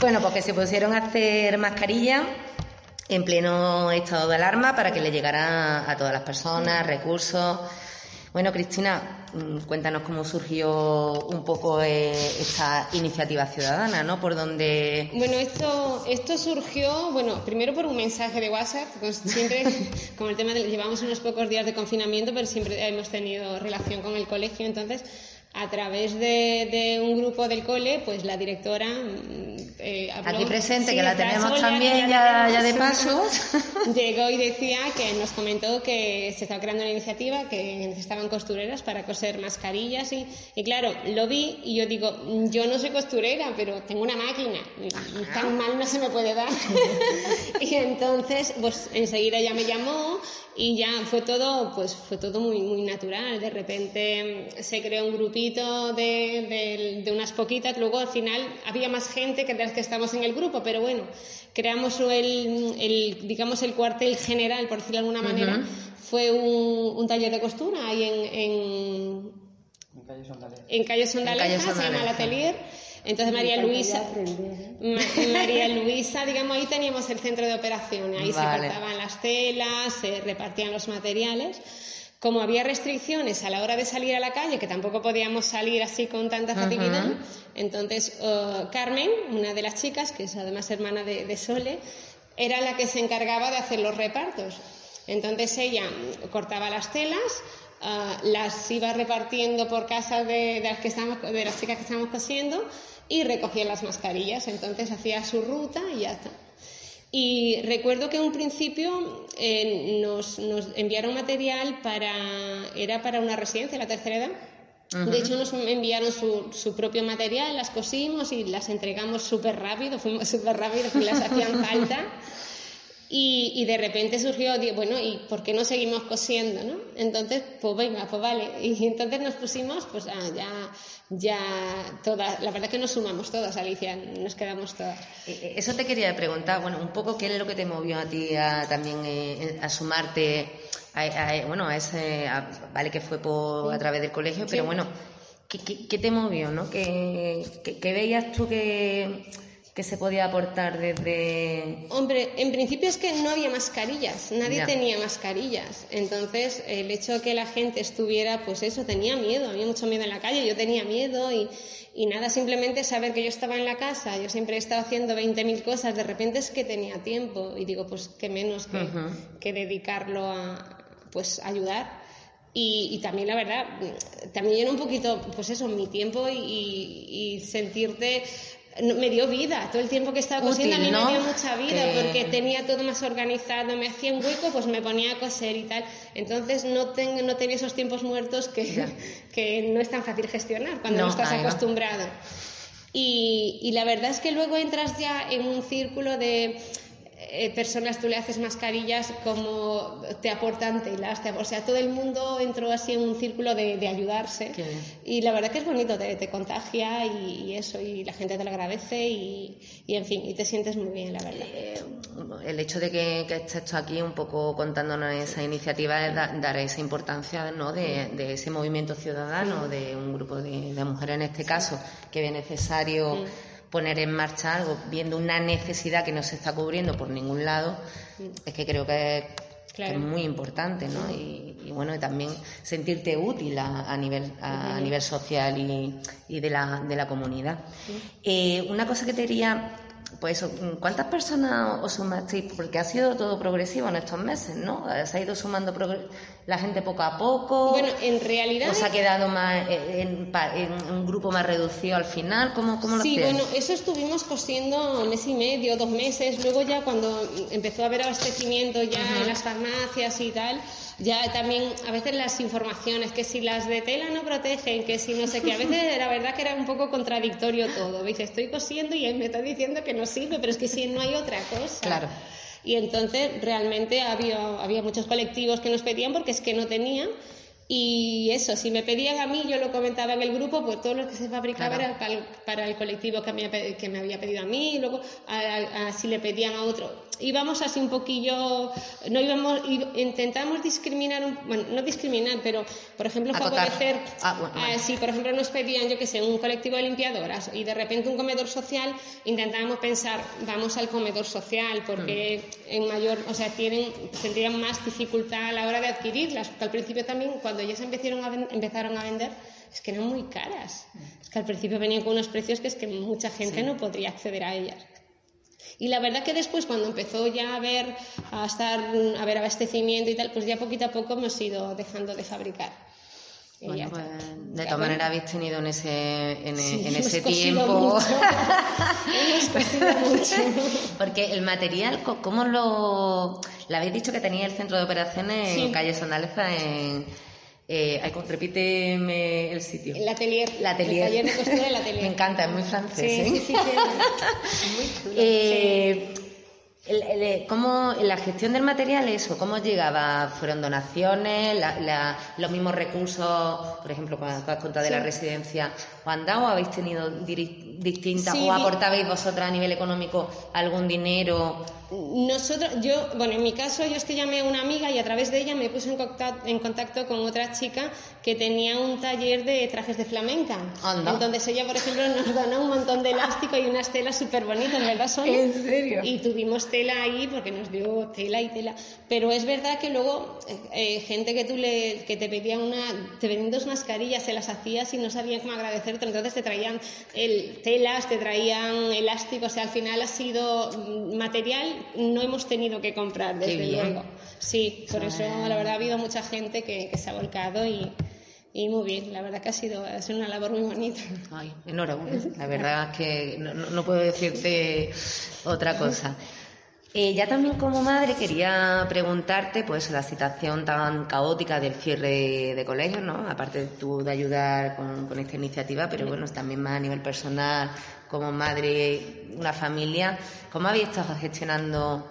bueno, porque se pusieron a hacer mascarillas en pleno estado de alarma para que le llegara a todas las personas, recursos. Bueno, Cristina, mm, cuéntanos cómo surgió un poco eh, esta iniciativa ciudadana, ¿no? Por donde... Bueno, esto, esto surgió, bueno, primero por un mensaje de WhatsApp, pues siempre, como el tema de, llevamos unos pocos días de confinamiento, pero siempre hemos tenido relación con el colegio, entonces, a través de, de un grupo del cole, pues la directora mm, eh, habló- Aquí presente, Sí, que la tenemos también ya, de paso. Llegó y decía que nos comentó que se estaba creando una iniciativa, que necesitaban costureras para coser mascarillas y, y claro, lo vi y yo digo, yo no soy costurera, pero tengo una máquina, tan mal no se me puede dar. y entonces, pues enseguida ya me llamó y ya fue todo, pues fue todo muy, muy natural. De repente mm, se creó un grupito de, de- de unas poquitas, luego al final había más gente que de las que estamos en el grupo, pero bueno, creamos el, el, digamos, el cuartel general, por decirlo de alguna manera, fue un, un taller de costura ahí en, en, en calle Sondaleja, En calle se llama el Sondaleja. atelier. Entonces María Luisa, Ma- María Luisa, digamos, ahí teníamos el centro de operaciones, ahí Vale. se cortaban las telas, se repartían los materiales. Como había restricciones a la hora de salir a la calle, que tampoco podíamos salir así con tanta facilidad, entonces eh, Carmen, una de las chicas, que es además hermana de, de Sole, era la que se encargaba de hacer los repartos. Entonces ella cortaba las telas, ah, las iba repartiendo por casas de, de las que estábamos, de las chicas que estábamos cosiendo y recogía las mascarillas. Entonces hacía su ruta y ya está. Y recuerdo que en un principio eh, nos, nos enviaron material para, era para una residencia, la tercera edad. De hecho, nos enviaron su, su propio material, las cosimos y las entregamos súper rápido, fuimos súper rápido porque las hacían falta. Y, y de repente surgió, bueno, ¿y por qué no seguimos cosiendo, no? Entonces, pues venga, pues vale. Y entonces nos pusimos, pues ah, ya, ya todas, la verdad es que nos sumamos todas, Alicia, nos quedamos todas. Eh, eh, Eso te quería preguntar, bueno, un poco qué es lo que te movió a ti a también eh, a sumarte a, a- bueno, a ese, a- vale que fue por, a través del colegio, pero bueno, ¿qué, qué, qué te movió, no? ¿Qué, qué- qué veías tú que, que se podía aportar desde... Hombre, en principio es que no había mascarillas, nadie Ya. tenía mascarillas. Entonces, el hecho de que la gente estuviera, pues eso, tenía miedo, había mucho miedo en la calle, yo tenía miedo y, y nada, simplemente saber que yo estaba en la casa, yo siempre he estado haciendo 20.000 cosas, de repente es que tenía tiempo y digo, pues qué menos que, que dedicarlo a, pues, ayudar. Y, y también la verdad, también era un poquito, pues eso, mi tiempo y, sentirte me dio vida. Todo el tiempo que estaba cosiendo a mí me dio mucha vida Que- porque tenía todo más organizado, me hacía un hueco, pues me ponía a coser y tal. Entonces no, ten- no tenía esos tiempos muertos que, que no es tan fácil gestionar cuando no, No, estás acostumbrado. Y, y la verdad es que luego entras ya en un círculo de eh, personas, tú le haces mascarillas como te aportan telas, te, o sea, todo el mundo entró así en un círculo de, de ayudarse. Y la verdad que es bonito, te, te contagia y, y eso, y la gente te lo agradece y, y en fin, y te sientes muy bien, la verdad. eh, el hecho de que, que estés aquí un poco contándonos esa iniciativa es da- dar esa importancia ¿no? de, de ese movimiento ciudadano, de un grupo de, de mujeres en este caso, que ve necesario poner en marcha algo, viendo una necesidad que no se está cubriendo por ningún lado, es que creo que es, que Claro. es muy importante, ¿no? Y, y bueno, y también sentirte útil a, a nivel, a, a nivel social y, y de, la, de la comunidad. Eh, una cosa que te diría, pues ¿cuántas personas os sumasteis? Porque ha sido todo progresivo en estos meses, ¿no? Se ha ido sumando la gente poco a poco. Bueno, en realidad... ¿Os ha quedado más en, un grupo más reducido al final? ¿Cómo, cómo lo Sí, bueno, eso estuvimos cosiendo un mes y medio, dos meses. Luego ya cuando empezó a haber abastecimiento ya en las farmacias y tal, ya también a veces las informaciones, que si las de tela no protegen, que si no sé qué, a veces la verdad que era un poco contradictorio todo. Dice, estoy cosiendo y él me está diciendo que no sirve, pero es que si no hay otra cosa. Claro. Y entonces realmente había, había muchos colectivos que nos pedían porque es que no tenían. Y eso, si me pedían a mí, yo lo comentaba en el grupo, pues todo lo que se fabricaba Claro. era para el, para el colectivo que me, que me había pedido a mí, y luego a- a- a- si le pedían a otro. Íbamos así un poquillo, no íbamos, intentamos discriminar, un- bueno, no discriminar, pero por ejemplo favorecer, Ah, bueno, si por ejemplo nos pedían, yo que sé, un colectivo de limpiadoras y de repente un comedor social, intentábamos pensar, vamos al comedor social, porque Mm. en mayor, o sea, tienen, tendrían más dificultad a la hora de adquirirlas, porque al principio también, cuando ya se empezaron a, empezaron a vender, es que eran muy caras. Es que al principio venían con unos precios que es que mucha gente no podría acceder a ellas. Y la verdad que después, cuando empezó ya a haber, a estar, a haber abastecimiento y tal, pues ya poquito a poco hemos ido dejando de fabricar. Bueno, pues, de todas maneras habéis tenido en ese, en, Sí, en ese tiempo. Porque el material, ¿cómo lo...? Le habéis dicho que tenía el centro de operaciones en Sí. calle Sandaleza en... Eh, repíteme el sitio. El atelier. El atelier. taller de costura atelier. Me encanta, es muy francés, Sí, ¿eh? sí, sí, sí. Muy chulo. Eh, el- el- ¿Cómo la gestión del material, eso? ¿Cómo llegaba? ¿Fueron donaciones? La- la- ¿Los mismos recursos, por ejemplo, cuando has contado de la residencia, ¿os han dado o habéis tenido diri- distintas Sí, o aportabais vosotras a nivel económico algún dinero? Nosotros, yo, bueno, en mi caso, yo es que llamé a una amiga y a través de ella me puse en contacto, en contacto con otra chica que tenía un taller de trajes de flamenca. Anda. Entonces ella, por ejemplo, nos donó un montón de elástico y unas telas súper bonitas, ¿verdad, Sonia? ¿En serio? Y tuvimos tela ahí porque nos dio tela y tela. Pero es verdad que luego eh, eh, gente que tú le, que te pedía una, te pedían dos mascarillas, se las hacías y no sabían cómo agradecerte, entonces te traían el, telas, te traían elásticos, o sea, al final ha sido mm, material, no hemos tenido que comprar, desde luego. Sí, por eso la verdad ha habido mucha gente que, que se ha volcado y, y muy bien, la verdad que ha sido, ha sido una labor muy bonita. Ay, enhorabuena. La verdad es que no- no puedo decirte otra cosa. Eh, ya también como madre quería preguntarte, pues, la situación tan caótica del cierre de colegios, ¿no? Aparte tú de ayudar con, con esta iniciativa, pero bueno, también más a nivel personal, como madre, una familia, ¿cómo habéis estado gestionando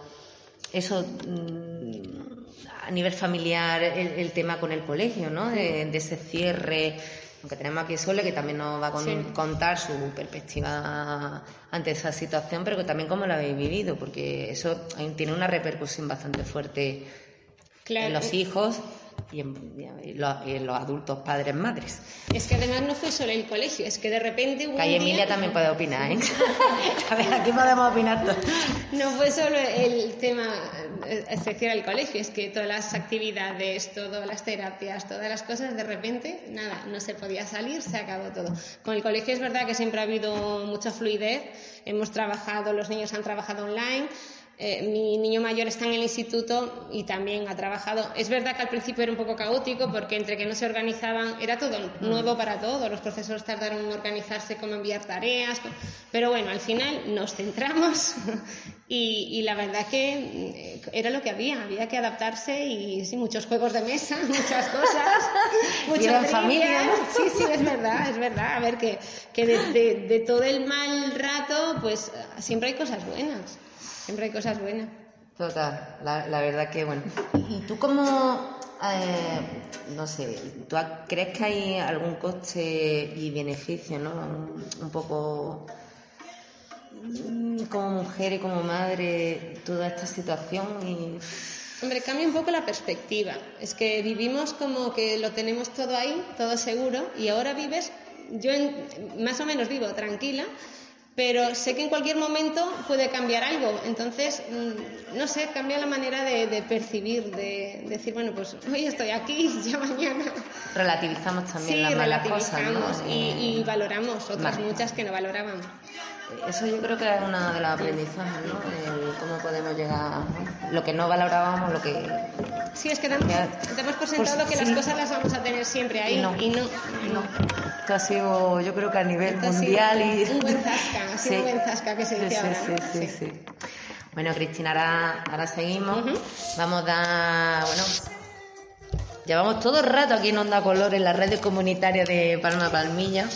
eso mm, a nivel familiar, el, tema con el colegio, ¿no? De, de ese cierre, aunque tenemos aquí a Sole, que también nos va a con- Sí. contar su perspectiva ante esa situación, pero que también cómo la habéis vivido, porque eso tiene una repercusión bastante fuerte Claro. en los hijos y en, y los, y en los adultos, padres, madres. Es que además no fue solo el colegio, es que de repente hubo día- Emilia también puede opinar, ¿eh? A ver, aquí podemos opinar todos. No fue solo el tema, eh, decir, el colegio, es que todas las actividades, todas las terapias, todas las cosas, de repente, nada, no se podía salir, se acabó todo. Con el colegio es verdad que siempre ha habido mucha fluidez, hemos trabajado, los niños han trabajado online. Eh, mi niño mayor está en el instituto y también ha trabajado. Es verdad que al principio era un poco caótico porque entre que no se organizaban, era todo nuevo para todos. Los profesores tardaron en organizarse, cómo enviar tareas. Pero bueno, al final nos centramos y, y la verdad que eh, era lo que había. Había que adaptarse y sí, muchos juegos de mesa, muchas cosas. muchas familia. Sí, sí, es verdad, es verdad. A ver, que, que de, de- de todo el mal rato, pues siempre hay cosas buenas. Siempre hay cosas buenas. Total, la, la verdad que bueno. ¿Y, y tú cómo, eh, no sé, tú crees que hay algún coste y beneficio, ¿no? Un, un poco mm, como mujer y como madre toda esta situación y Hombre, cambia un poco la perspectiva. Es que vivimos como que lo tenemos todo ahí, todo seguro, y ahora vives, yo en- más o menos vivo tranquila, pero sé que en cualquier momento puede cambiar algo. Entonces, mm, no sé, cambia la manera de, de percibir, de decir, bueno, pues hoy estoy aquí, ya mañana. relativizamos también Sí, las malas cosas, ¿no? relativizamos y, y valoramos otras Vale. muchas que no valorábamos. Eso yo creo que es una de las aprendizajes, ¿no? El cómo podemos llegar, ¿no? lo que no valorábamos, lo que Sí, es que damos, damos por Pues sentado que sí. las cosas las vamos a tener siempre ahí Y no. y no. no. Ha sido, yo creo que a nivel Esto ha sido mundial y un buen zasca, ha sido un buen zasca que se dice sí, ahora, sí, ¿no? sí, Sí. Bueno, Cristina, ahora, ahora seguimos. Vamos a dar, bueno, llevamos todo el rato aquí en Onda Color en la red comunitaria de Palma Palmilla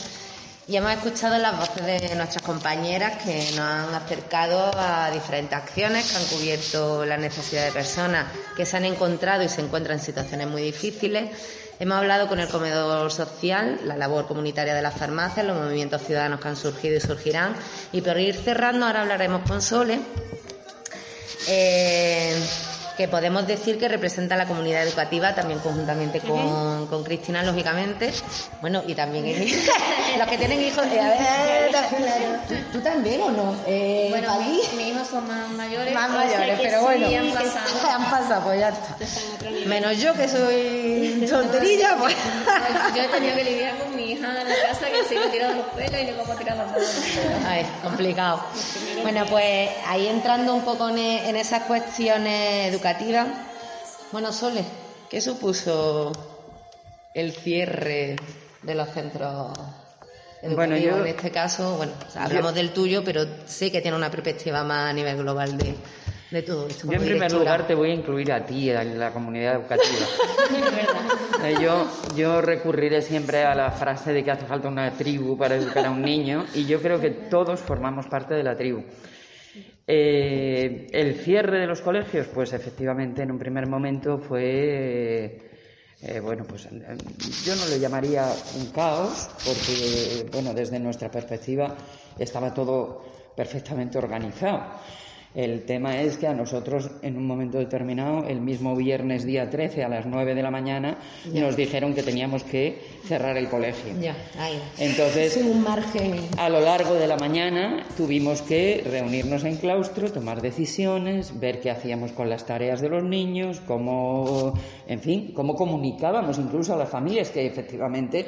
y hemos escuchado las voces de nuestras compañeras que nos han acercado a diferentes acciones que han cubierto la necesidad de personas que se han encontrado y se encuentran en situaciones muy difíciles. Hemos hablado con el comedor social, la labor comunitaria de las farmacias, los movimientos ciudadanos que han surgido y surgirán. Y por ir cerrando, ahora hablaremos con Sole, eh, que podemos decir que representa a la comunidad educativa también conjuntamente con, con Cristina, lógicamente. Bueno, y también los que tienen hijos. eh, a ver, ¿tú, tú también o no? Eh, Bueno, Pali? mi- mis hijos son más mayores. Más mayores, pero sí, bueno, han pasado. han pasado, pues ya está. Menos yo que soy tonterilla, pues. Yo he tenido que lidiar con mi hija en la casa que se le tirado los pelos y le cómo tirar los pelos. Ay, complicado. Bueno, pues ahí entrando un poco en, en esas cuestiones educativas. Bueno, Sole, ¿qué supuso el cierre de los centros educativos? Bueno, yo- en este caso, bueno, o sea, hablamos del tuyo, pero sé que tiene una perspectiva más a nivel global de, de todo esto. Yo en como primer directora. lugar te voy a incluir a ti, a la comunidad educativa. Eh, Yo, yo recurriré siempre a la frase de que hace falta una tribu para educar a un niño y yo creo que todos formamos parte de la tribu. Eh, el cierre de los colegios, pues efectivamente en un primer momento fue, eh, bueno, pues eh, yo no lo llamaría un caos, porque, bueno, desde nuestra perspectiva estaba todo perfectamente organizado. El tema es que a nosotros, en un momento determinado, el mismo viernes día 13 a las 9 de la mañana, Ya. nos dijeron que teníamos que cerrar el colegio. Ya, ahí. Entonces, un margen. a lo largo de la mañana tuvimos que reunirnos en claustro, tomar decisiones, ver qué hacíamos con las tareas de los niños, cómo, en fin, cómo comunicábamos incluso a las familias que efectivamente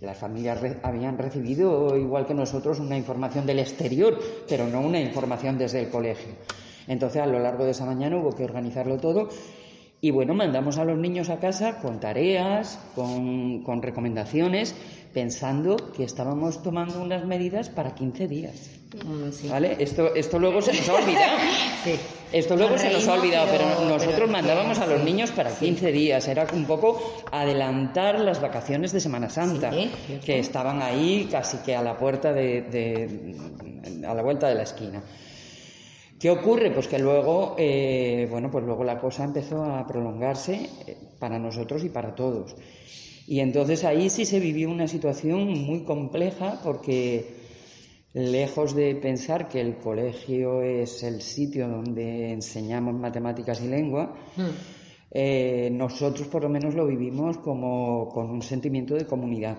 las familias re- habían recibido, igual que nosotros, una información del exterior, pero no una información desde el colegio. Entonces, a lo largo de esa mañana hubo que organizarlo todo y bueno, mandamos a los niños a casa con tareas, con, con recomendaciones, pensando que estábamos tomando unas medidas para 15 días. Mm, sí. ¿Vale? Esto, esto luego se nos ha olvidado. Sí. Esto luego se nos ha olvidado, pero, pero- nosotros pero- mandábamos a los niños para 15 días. Era un poco adelantar las vacaciones de Semana Santa, Sí, que estaban ahí casi que a la puerta de, de- a la vuelta de la esquina. ¿Qué ocurre? Pues que luego, eh, bueno, pues luego la cosa empezó a prolongarse eh, para nosotros y para todos. Y entonces ahí sí se vivió una situación muy compleja porque lejos de pensar que el colegio es el sitio donde enseñamos matemáticas y lengua, Mm. eh, nosotros por lo menos lo vivimos como con un sentimiento de comunidad.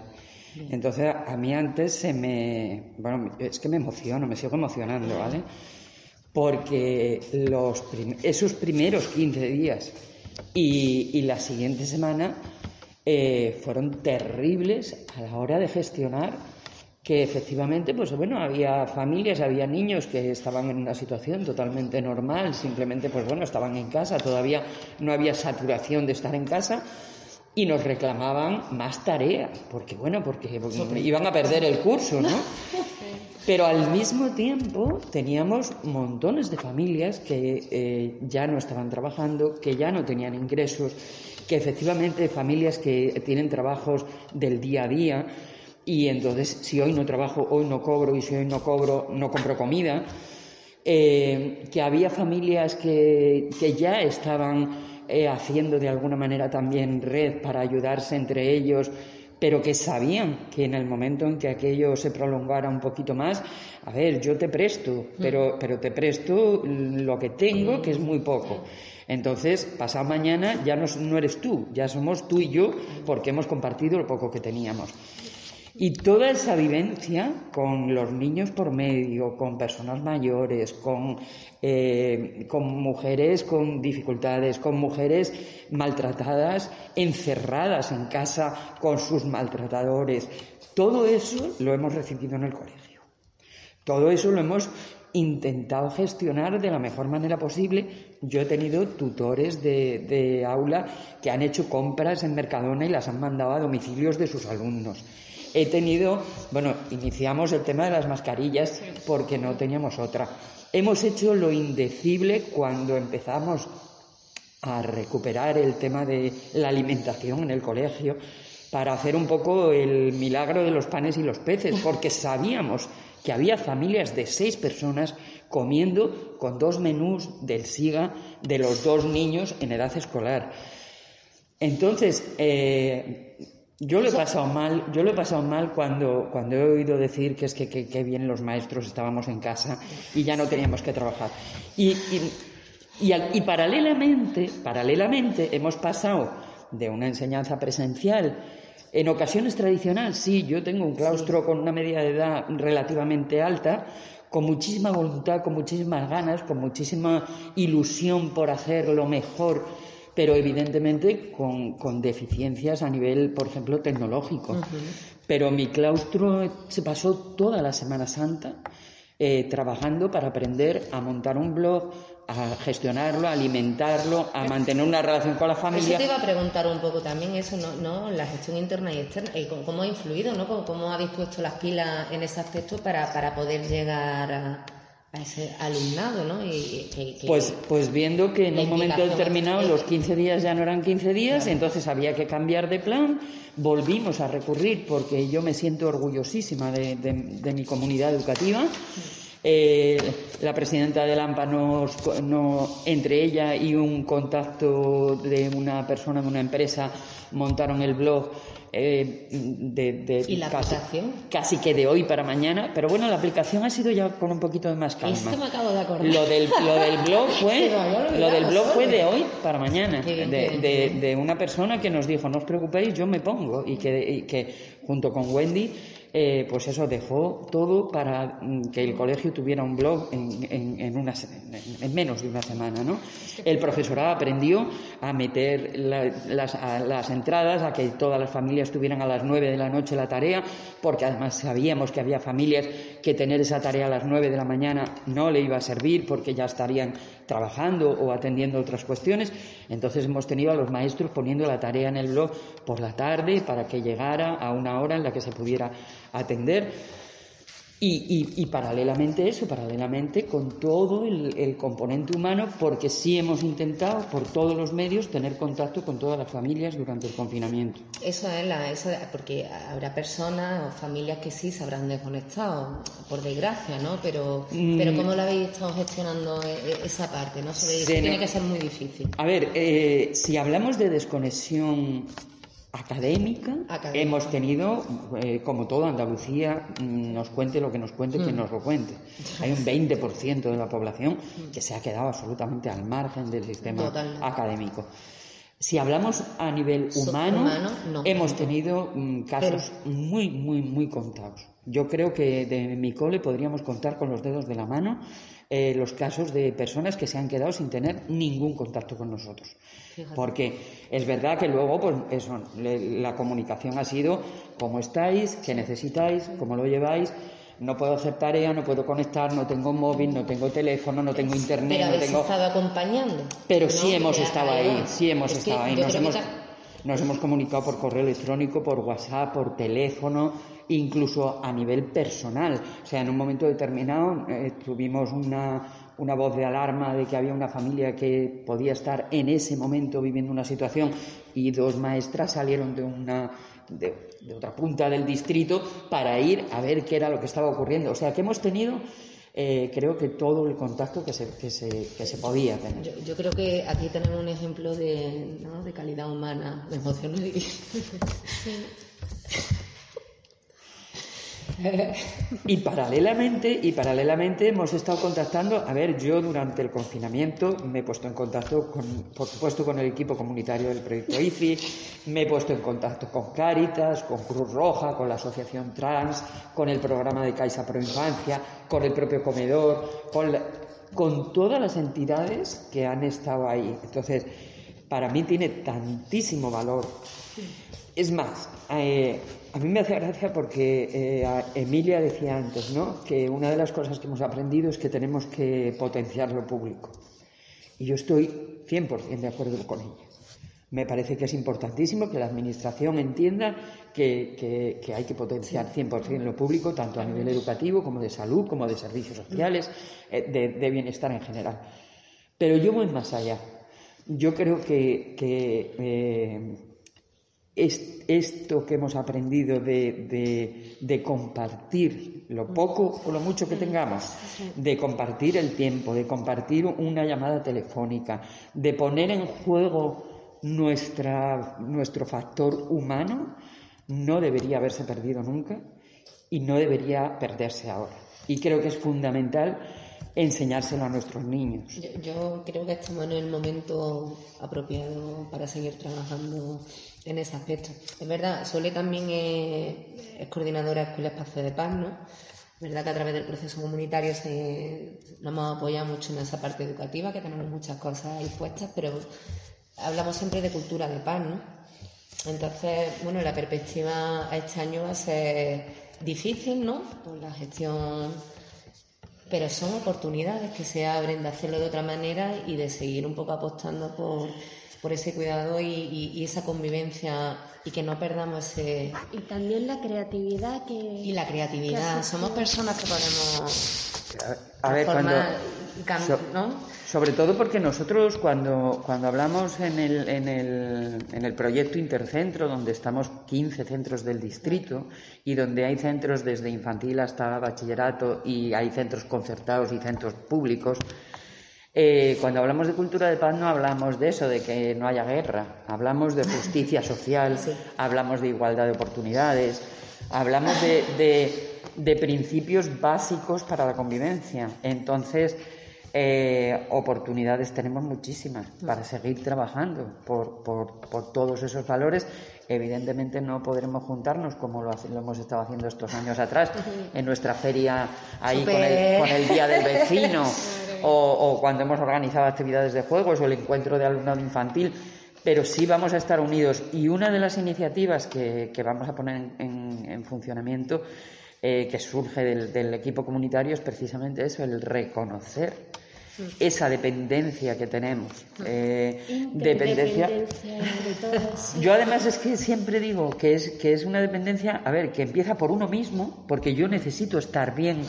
Entonces a a mí antes se me, bueno, es que me emociono, me sigo emocionando, ¿vale? Porque los prim- esos primeros 15 días y, y la siguiente semana eh, fueron terribles a la hora de gestionar que efectivamente, pues bueno, había familias, había niños que estaban en una situación totalmente normal, simplemente, pues bueno, estaban en casa, todavía no había saturación de estar en casa y nos reclamaban más tareas, porque bueno, porque, porque iban a perder el curso, ¿no? Pero al mismo tiempo teníamos montones de familias que eh, ya no estaban trabajando, que ya no tenían ingresos, que efectivamente familias que tienen trabajos del día a día y entonces si hoy no trabajo, hoy no cobro y si hoy no cobro, no compro comida. Eh, que había familias que, que ya estaban eh, haciendo de alguna manera también red para ayudarse entre ellos, pero que sabían que en el momento en que aquello se prolongara un poquito más, a ver, yo te presto, pero, pero te presto lo que tengo, que es muy poco. Entonces, pasado mañana ya no, no eres tú, ya somos tú y yo, porque hemos compartido lo poco que teníamos. Y toda esa vivencia con los niños por medio, con personas mayores, con, eh, con mujeres con dificultades, con mujeres maltratadas, encerradas en casa con sus maltratadores, todo eso lo hemos recibido en el colegio. Todo eso lo hemos intentado gestionar de la mejor manera posible. Yo he tenido tutores de aula que han hecho compras en Mercadona y las han mandado a domicilios de sus alumnos. He tenido, bueno, iniciamos el tema de las mascarillas porque no teníamos otra. Hemos hecho lo indecible cuando empezamos a recuperar el tema de la alimentación en el colegio para hacer un poco el milagro de los panes y los peces, porque sabíamos que había familias de seis personas comiendo con dos menús del SIGA de los dos niños en edad escolar. Entonces, eh, yo lo he pasado mal, yo lo he pasado mal cuando, cuando he oído decir que es que, que, que bien los maestros estábamos en casa y ya no teníamos que trabajar. Y, y, y, y paralelamente, paralelamente hemos pasado de una enseñanza presencial en ocasiones tradicional, sí, yo tengo un claustro con una media de edad relativamente alta, con muchísima voluntad, con muchísimas ganas, con muchísima ilusión por hacerlo mejor, pero evidentemente con, con deficiencias a nivel, por ejemplo, tecnológico. Pero mi claustro se pasó toda la Semana Santa eh, trabajando para aprender a montar un blog, a gestionarlo, a alimentarlo, a mantener una relación con la familia. te iba a preguntar un poco también, eso, ¿no? ¿no? La gestión interna y externa, y cómo, cómo ha influido, ¿no? ¿Cómo, cómo habéis puesto las pilas en ese aspecto para, para poder llegar a, a ese alumnado, ¿no? Y, Pues, pues viendo que en un momento determinado los 15 días ya no eran 15 días, entonces había que cambiar de plan, volvimos a recurrir porque yo me siento orgullosísima de, de- de mi comunidad educativa. Eh, la presidenta del AMPA nos, no, entre ella y un contacto de una persona de una empresa montaron el blog eh, de, de ¿Y la casi, aplicación? casi que de hoy para mañana, pero bueno, la aplicación ha sido ya con un poquito de más calma. Esto me acabo de acordar. Lo del, lo del blog fue, lo del blog fue de hoy para mañana, de, qué bien, de- qué bien. de una persona que nos dijo, no os preocupéis, yo me pongo, y que, y que junto con Wendy, eh, pues eso dejó todo para mm, que el colegio tuviera un blog en, en- en una menos de una semana, ¿no? El profesorado aprendió a meter la- las, a las entradas, a que todas las familias tuvieran a las nueve de la noche la tarea, porque además sabíamos que había familias que tener esa tarea a las nueve de la mañana no le iba a servir porque ya estarían trabajando o atendiendo otras cuestiones. Entonces hemos tenido a los maestros poniendo la tarea en el blog por la tarde para que llegara a una hora en la que se pudiera atender. Y, y- y paralelamente eso, paralelamente con todo el, el componente humano, porque sí hemos intentado por todos los medios tener contacto con todas las familias durante el confinamiento. Eso es la, eso es- porque habrá personas o familias que sí se habrán desconectado, por desgracia, ¿no? Pero, Mm. pero ¿cómo lo habéis estado gestionando e- e- esa parte? No se Se tiene no- que ser muy difícil. A ver, eh, si hablamos de desconexión académica, Académica. hemos tenido, eh, como todo Andalucía, mm, nos cuente lo que nos cuente quien Mm. nos lo cuente. Hay un 20% de la población que se ha quedado absolutamente al margen del sistema Totalmente. académico. Si hablamos a nivel humano, humano, no. hemos tenido mm, casos muy, muy, muy contados. Yo creo que de mi cole podríamos contar con los dedos de la mano eh, los casos de personas que se han quedado sin tener ningún contacto con nosotros. Fíjate. Porque es verdad que luego, pues eso, le- la comunicación ha sido cómo estáis, qué necesitáis, cómo lo lleváis. No puedo hacer tarea, no puedo conectar, no tengo móvil, no tengo teléfono, no tengo internet, Pero no tengo. estado acompañando. Pero ¿no? sí hemos estado ahí sí hemos Es estado ahí. Nos que hemos, nos hemos comunicado por correo electrónico, por WhatsApp, por teléfono, incluso a nivel personal. O sea, en un momento determinado eh, tuvimos una, una voz de alarma de que había una familia que podía estar en ese momento viviendo una situación y dos maestras salieron de una de, de otra punta del distrito para ir a ver qué era lo que estaba ocurriendo. O sea, que hemos tenido eh, creo que todo el contacto que se, que se, que se podía tener. Yo, yo creo que aquí tenemos un ejemplo de, ¿no? de calidad humana, de emocionalidad. Y paralelamente, y paralelamente hemos estado contactando, a ver, yo durante el confinamiento me he puesto en contacto con, por supuesto, con el equipo comunitario del proyecto IFI, me he puesto en contacto con Cáritas, con Cruz Roja, con la Asociación Trans, con el programa de Caixa Pro Infancia, con el propio comedor, con, la- con todas las entidades que han estado ahí. Entonces, para mí tiene tantísimo valor. Es más, eh, a mí me hace gracia porque eh, Emilia decía antes, ¿no? Que una de las cosas que hemos aprendido es que tenemos que potenciar lo público. Y yo estoy 100% de acuerdo con ella. Me parece que es importantísimo que la Administración entienda que, que- que hay que potenciar 100% lo público, tanto a nivel educativo como de salud, como de servicios sociales, eh, de, de bienestar en general. Pero yo voy más allá. Yo creo que, que, eh, esto que hemos aprendido de, de- de compartir lo poco o lo mucho que tengamos, de compartir el tiempo, de compartir una llamada telefónica, de poner en juego nuestra, nuestro factor humano, no debería haberse perdido nunca y no debería perderse ahora. Y creo que es fundamental enseñárselo a nuestros niños. Yo, yo creo que estamos en el momento apropiado para seguir trabajando en ese aspecto. Es verdad, Sole también es, coordinadora de Escuela Espacio de Paz, ¿no? Es verdad que a través del proceso comunitario se, nos hemos apoyado mucho en esa parte educativa, que tenemos muchas cosas ahí puestas, pero hablamos siempre de cultura de paz, ¿no? Entonces, bueno, la perspectiva este año va a ser difícil, ¿no? Por la gestión pero son oportunidades que se abren de hacerlo de otra manera y de seguir un poco apostando por, por ese cuidado y, y- y esa convivencia y que no perdamos ese... Y también la creatividad que... Y la creatividad. Somos personas que podemos A ver, cuando, transformar, cam- so- ¿no? sobre todo porque nosotros cuando, cuando hablamos en el, en, el, en el proyecto Intercentro, donde estamos 15 centros del distrito y donde hay centros desde infantil hasta bachillerato y hay centros concertados y centros públicos, eh, cuando hablamos de cultura de paz no hablamos de eso, de que no haya guerra, hablamos de justicia social, hablamos de igualdad de oportunidades, hablamos de, de- de principios básicos para la convivencia. Entonces, eh, oportunidades tenemos muchísimas para seguir trabajando por, por- por todos esos valores. Evidentemente no podremos juntarnos como lo, lo hemos estado haciendo estos años atrás en nuestra feria ahí con el, con el Día del Vecino o, o cuando hemos organizado actividades de juegos o el encuentro de alumnado infantil. Pero sí vamos a estar unidos y una de las iniciativas que, que vamos a poner en, en- en funcionamiento eh, que surge del, del equipo comunitario es precisamente eso, el reconocer esa dependencia que tenemos. eh, dependencia. Interdependencia de todos. Yo además es que siempre digo que es, que es una dependencia, a ver, que empieza por uno mismo, porque yo necesito estar bien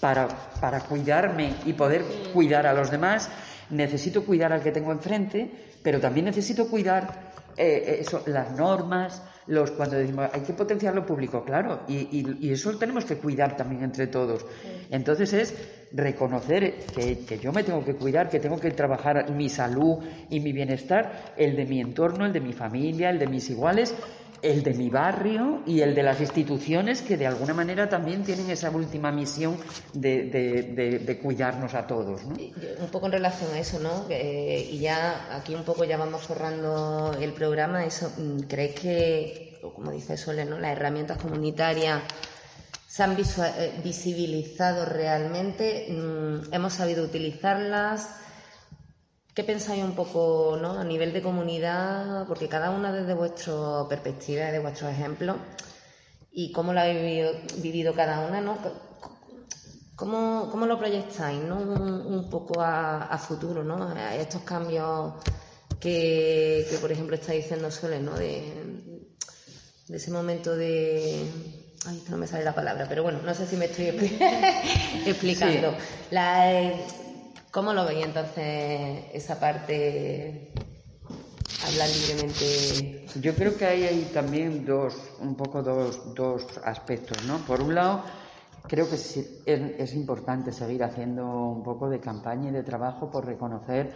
para, para cuidarme y poder cuidar a los demás, necesito cuidar al que tengo enfrente, pero también necesito cuidar eh, eso, las normas, los cuando decimos hay que potenciar lo público, claro, y, y- y eso lo tenemos que cuidar también entre todos. Entonces es reconocer que, que yo me tengo que cuidar, que tengo que trabajar mi salud y mi bienestar, el de mi entorno, el de mi familia, el de mis iguales, el de mi barrio y el de las instituciones que de alguna manera también tienen esa última misión de, de- cuidarnos a todos. ¿no? Un poco en relación a eso, ¿no? Eh, y ya aquí un poco ya vamos cerrando el programa. Eso, mm, ¿Crees que, como dice Sole, ¿no? las herramientas comunitarias se han eh, visibilizado realmente? Mm, ¿Hemos sabido utilizarlas? ¿Qué pensáis un poco ¿no? a nivel de comunidad? Porque cada una desde vuestra perspectiva y de vuestros ejemplos y cómo lo habéis vivido, vivido cada una, ¿no? ¿Cómo, cómo lo proyectáis, ¿no? Un, un poco a, a futuro, ¿no? A estos cambios que, que, por ejemplo, está diciendo Sole, ¿no? De, de ese momento de... Ay, es que no me sale la palabra, pero bueno, no sé si me estoy expli- explicando. La, eh, ¿Cómo lo veis entonces esa parte? Hablar libremente. Yo creo que ahí hay también dos, un poco dos, dos aspectos, ¿no? Por un lado, creo que sí- es, es importante seguir haciendo un poco de campaña y de trabajo por reconocer,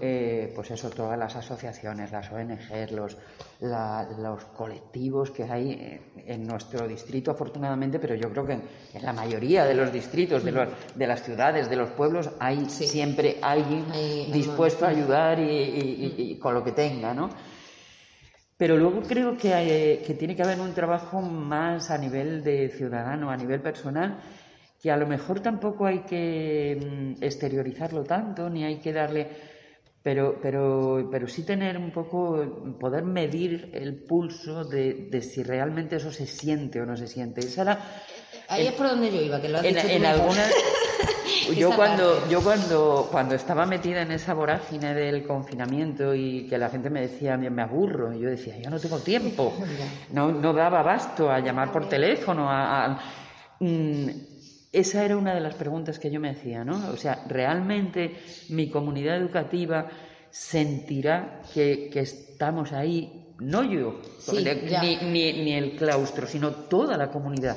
eh, pues eso, todas las asociaciones, las ONGs, los, la- los colectivos que hay en, nuestro distrito, afortunadamente, pero yo creo que en, en la mayoría de los distritos, de, los- de las ciudades, de los pueblos, hay siempre alguien dispuesto a ayudar y, y- y- y con lo que tenga, ¿no? Pero luego creo que, hay- que tiene que haber un trabajo más a nivel de ciudadano, a nivel personal, que a lo mejor tampoco hay que mm, exteriorizarlo tanto, ni hay que darle. Pero, pero, pero sí tener un poco, poder medir el pulso de, de si realmente eso se siente o no se siente. Esa era Ahí en- es por donde yo iba, que lo has en, dicho en algunas yo cuando yo cuando cuando estaba metida en esa vorágine del confinamiento y que la gente me decía me, aburro y yo decía yo no tengo tiempo no no daba abasto a llamar por teléfono a, a- Mm, esa era una de las preguntas que yo me hacía no o sea realmente mi comunidad educativa sentirá que, que estamos ahí no yo Sí, ni, ni, ni el claustro sino toda la comunidad.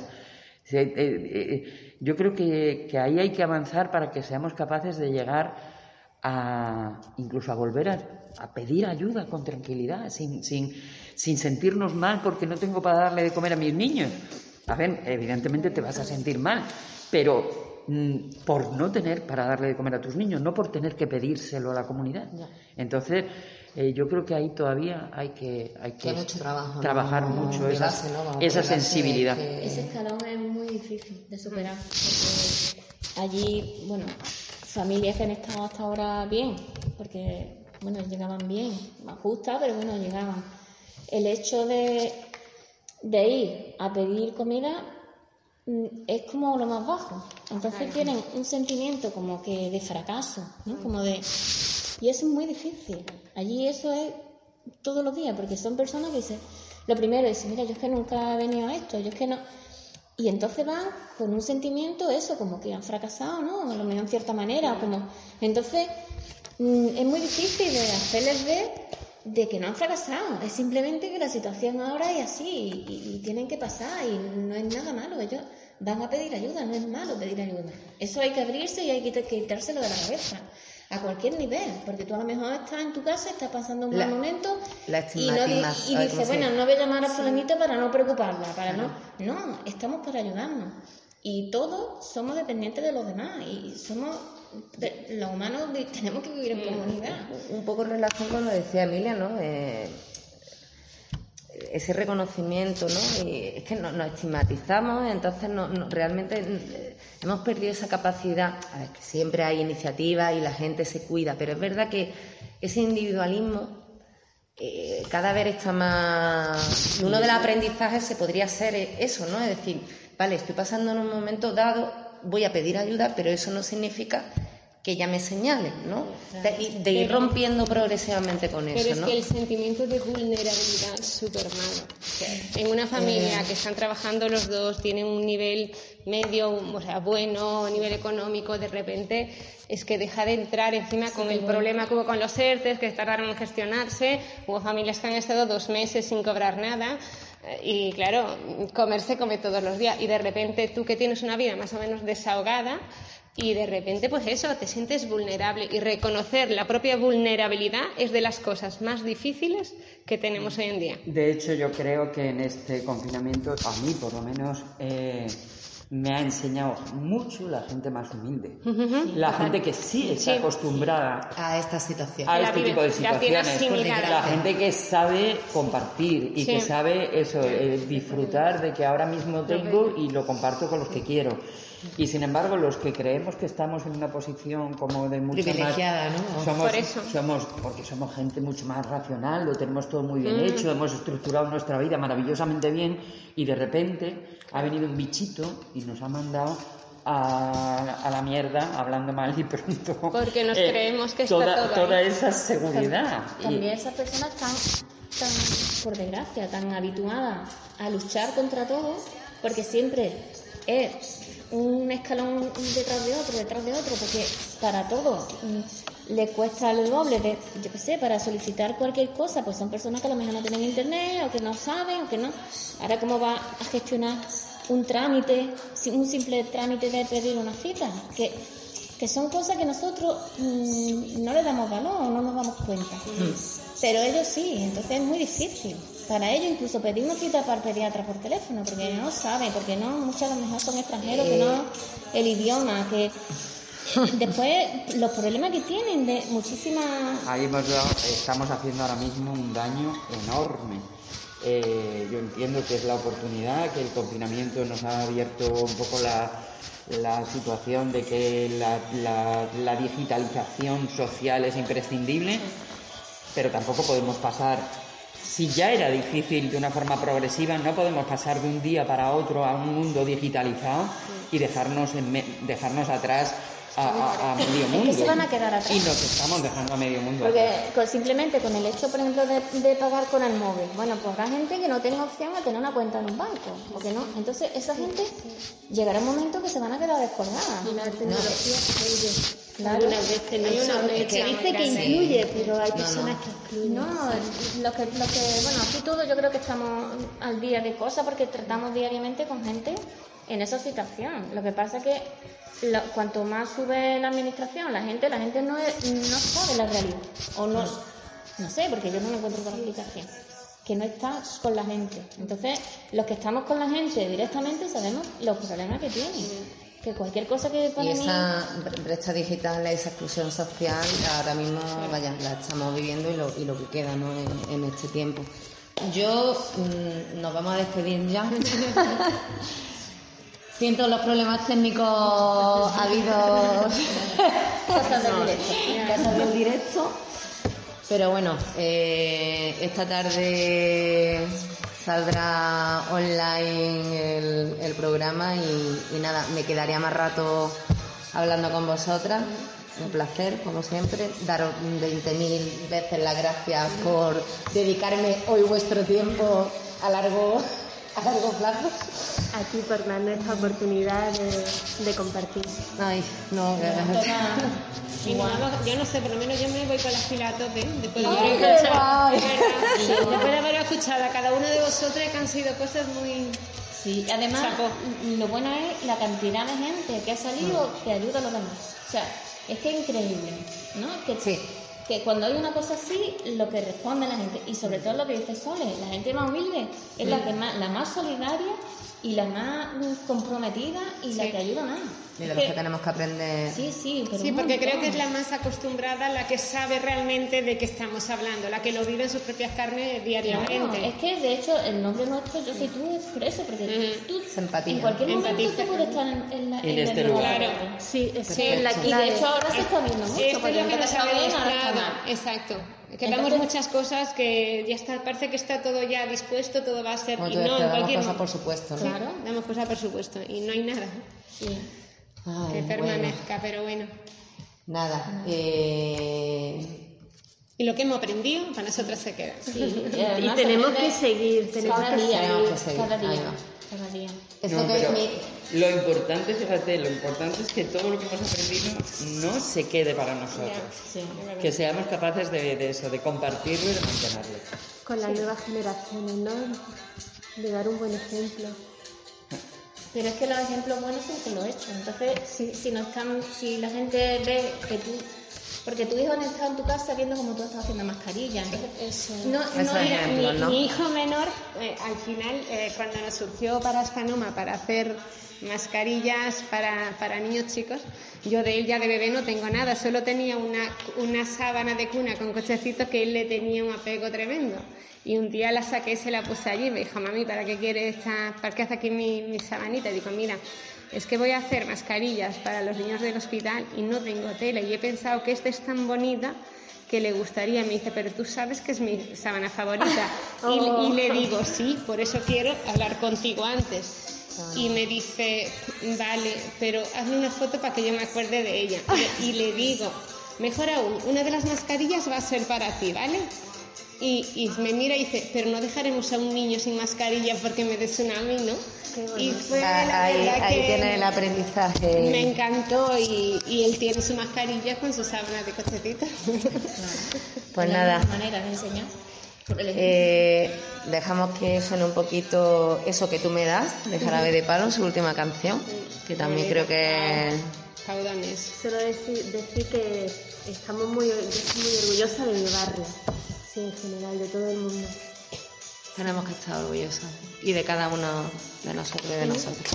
Sea, eh, eh, yo creo que, que ahí hay que avanzar para que seamos capaces de llegar a incluso a volver a, a pedir ayuda con tranquilidad, sin, sin, sin sentirnos mal porque no tengo para darle de comer a mis niños. A ver, evidentemente te vas a sentir mal, pero mm, por no tener para darle de comer a tus niños, no por tener que pedírselo a la comunidad. Entonces, eh, yo creo que ahí todavía hay que, hay que Que hay mucho trabajo, ¿no? trabajar mucho esa, sensibilidad. que- Ese escalón es muy difícil de superar. Porque allí, bueno, familias que han estado hasta ahora bien, porque, bueno, llegaban bien, más justas, pero bueno, llegaban. El hecho de, de ir a pedir comida mm, es como lo más bajo. Entonces tienen un sentimiento como que de fracaso, ¿no? Como de Y eso es muy difícil. Allí eso es todos los días, porque son personas que dicen, lo primero es, mira, yo es que nunca he venido a esto, yo es que no... Y entonces van con un sentimiento, eso, como que han fracasado, ¿no? A lo mejor en cierta manera, como... Entonces, mm, es muy difícil de hacerles ver de que no han fracasado, es simplemente que la situación ahora es así y, y tienen que pasar y no es nada malo, ellos van a pedir ayuda, no es malo pedir ayuda. Eso hay que abrirse y hay que quitárselo de la cabeza a cualquier nivel, porque tú a lo mejor estás en tu casa, estás pasando un mal momento y, no, y, dices, bueno, no voy a llamar a fulanita para no preocuparla, para no... No, estamos para ayudarnos. Y todos somos dependientes de los demás y somos los humanos tenemos que vivir en comunidad. Un poco en relación con lo que decía Emilia, ¿no? Eh, ese reconocimiento, ¿no? Y es que nos, estigmatizamos, entonces no, realmente eh, hemos perdido esa capacidad. A ver, que siempre hay iniciativas y la gente se cuida, pero es verdad que ese individualismo eh, cada vez está más. Uno de los aprendizajes se podría ser eso, ¿no? Es decir, vale, estoy pasando en un momento dado, voy a pedir ayuda, pero eso no significa que ya me señalen, ¿no? De, ir rompiendo progresivamente con eso, Pero es que el sentimiento de vulnerabilidad es súper malo. En una familia eh. que están trabajando los dos, tienen un nivel medio, o sea, bueno, nivel económico, de repente es que deja de entrar encima con el problema como con los ERTES, que tardaron en gestionarse, hubo familias que han estado dos meses sin cobrar nada, eh, y claro, comer se come todos los días, y de repente tú que tienes una vida más o menos desahogada, y de repente, pues eso, te sientes vulnerable y reconocer la propia vulnerabilidad es de las cosas más difíciles que tenemos hoy en día. De hecho, yo creo que en este confinamiento, a mí por lo menos, eh, me ha enseñado mucho la gente más humilde. La gente que sí está acostumbrada a esta situación. A este tipo de situaciones. La gente que sabe compartir y que sabe eso, eh, disfrutar de que ahora mismo tengo y lo comparto con los que quiero. Y sin embargo, los que creemos que estamos en una posición como de mucho Privilegiada, ¿no? Somos, somos, porque somos gente mucho más racional, lo tenemos todo muy bien mm. hecho, hemos estructurado nuestra vida maravillosamente bien y de repente ha venido un bichito y nos ha mandado a, a, la mierda, hablando mal y pronto. Porque nos eh, creemos que toda, está todo toda esa seguridad. También esas personas están, tan, por desgracia, tan habituadas a luchar contra todo, porque siempre es un escalón detrás de otro, detrás de otro, porque para todo mm, le cuesta el doble de, yo qué sé, para solicitar cualquier cosa, pues son personas que a lo mejor no tienen internet, o que no saben, o que no. Ahora, ¿cómo va a gestionar un trámite, un simple trámite de pedir una cita? Que, que son cosas que nosotros mm, no le damos valor, no nos damos cuenta. Mm. Pero ellos sí, entonces es muy difícil para ellos incluso pedir una cita para el pediatra por teléfono, porque no saben, porque no, muchos a lo mejor son extranjeros, que no el idioma, que después los problemas que tienen de muchísimas... Ahí estamos haciendo ahora mismo un daño enorme. Eh, yo entiendo que es la oportunidad, que el confinamiento nos ha abierto un poco la, situación de que la, digitalización social es imprescindible, pero tampoco podemos pasar si ya era difícil de una forma progresiva, no podemos pasar de un día para otro a un mundo digitalizado y dejarnos, dejarnos atrás a, medio mundo. se van a quedar atrás. Y nos estamos dejando a medio mundo. Porque simplemente con el hecho, por ejemplo, de, pagar con el móvil, bueno, pues habrá gente que no tenga opción a tener una cuenta en un banco, ¿o no? Entonces, esa gente llegará un momento que se van a quedar descolgadas. Y la tecnología Claro. se dice que incluye, pero hay personas que excluyen. No, lo que, lo que, bueno, aquí todos yo creo que estamos al día de cosas porque tratamos diariamente con gente en esa situación. Lo que pasa es que cuanto más sube la administración, la gente, la gente no, no sabe la realidad. O no, no sé, porque yo no me encuentro con la explicación. Que no está con la gente. Entonces, los que estamos con la gente directamente sabemos los problemas que tienen que cualquier cosa que para y esa brecha digital esa exclusión social ahora mismo vaya la estamos viviendo y lo, y lo que queda ¿no? en, este tiempo yo mm, nos vamos a despedir ya Siento los problemas técnicos habidos cosas del directo, del directo. Pero bueno, eh, esta tarde saldrá online el, programa y, nada, me quedaría más rato hablando con vosotras. un placer, como siempre. Daros 20.000 veces las gracias por dedicarme hoy vuestro tiempo a largo, a largo plazo. A ti por darnos esta oportunidad de, de compartir. Ay, no, Y nada, yo no sé, por lo menos yo me voy con las pilas a tope. Después de, haber escuchado, después de haber escuchado a cada uno de vosotros que han sido cosas muy... Sí, además Chapo. lo bueno es la cantidad de gente que ha salido que ayuda a los demás. O sea, es que es increíble, ¿no? Que, Sí. Que cuando hay una cosa así, lo que responde la gente, y sobre todo lo que dice Sole, la gente más humilde es la que más, la más solidaria y la más mm, comprometida y la Sí. que ayuda más. Y de los que- tenemos que aprender. Sí, sí, pero Sí, porque creo que es la más acostumbrada, la que sabe realmente de qué estamos hablando, la que lo vive en sus propias carnes diariamente. Claro, es que de hecho el nombre nuestro, yo soy tú, es por eso, porque Ujú. tú empatía. en cualquier momento Empatiza. tú puedes estar en, en la, En en este el lugar. Claro. Sí, Sí. es la Y de hecho ahora se está viendo mucho, Esto es lo que nos empezó habéis bien, exacto. Que Entonces- vemos muchas cosas que ya está, parece que está todo ya dispuesto, todo va a ser y no en damos cualquier cosas mo- por supuesto, ¿no? Claro, damos cosas por supuesto y no hay nada Sí. Ay, que bueno. permanezca, pero bueno. Nada. Eh, Y lo que hemos aprendido para nosotras se queda. Sí, Y además tenemos que seguir, tenemos cada que día, que seguir, cada día, cada día. eso No, que pero mi- lo importante, fíjate, lo importante es que todo lo que hemos aprendido no se quede para nosotros. Sí. Que seamos capaces de, de eso, de compartirlo y de mantenerlo. con las nuevas generaciones, ¿no? De dar un buen ejemplo. Pero es que los ejemplos buenos siempre lo he hecho. Entonces, si, si, no están, si la gente ve que tú... Porque tu hijo no está en tu casa viendo cómo tú estás haciendo mascarilla. Entonces, no, Esos No, mira, ejemplos, mi, ¿no? mi hijo menor, eh, al final, eh, cuando nos surgió para Aspanoma para hacer mascarillas para, para niños chicos, yo de él ya de bebé no tengo nada, solo tenía una, una sábana de cuna con cochecitos que él le tenía un apego tremendo. Y un día la saqué y se la puse allí y me dijo, mami, ¿para qué quieres esta, para qué hace aquí mi, mi sabanita? Y digo, mira, es que voy a hacer mascarillas para los niños del hospital y no tengo tela y he pensado que esta es tan bonita que le gustaría. Me dice, pero tú sabes que es mi sábana favorita. Y, y le digo, sí, por eso quiero hablar contigo antes. Y me dice, vale, pero hazme una foto para que yo me acuerde de ella. Y, y le digo, mejor aún, una de las mascarillas va a ser para ti, ¿vale? Y, y me mira y dice, pero no dejaremos a un niño sin mascarilla porque me des una a mí, ¿no? Y fue la ahí, ahí que tiene el aprendizaje. me encantó y, y él tiene su mascarilla con su sábana de cochetita. Pues nada. manera de enseñar. Eh, dejamos que suene un poquito eso que tú me das, de Jarabe de Palo, su última canción, que también creo que Caudones. Solo decir, decir que estamos muy, yo estoy muy orgullosa de mi barrio, sí, en general, de todo el mundo. tenemos que estar orgullosos y de cada uno de nosotros y de nosotros.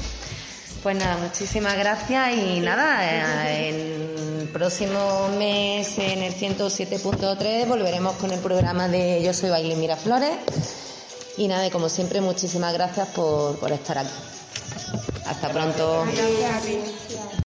Pues nada, muchísimas gracias y nada, eh, en el próximo mes en el 107.3 volveremos con el programa de Yo soy Bailín Miraflores y nada, y como siempre muchísimas gracias por, por estar aquí. Hasta pronto. Gracias.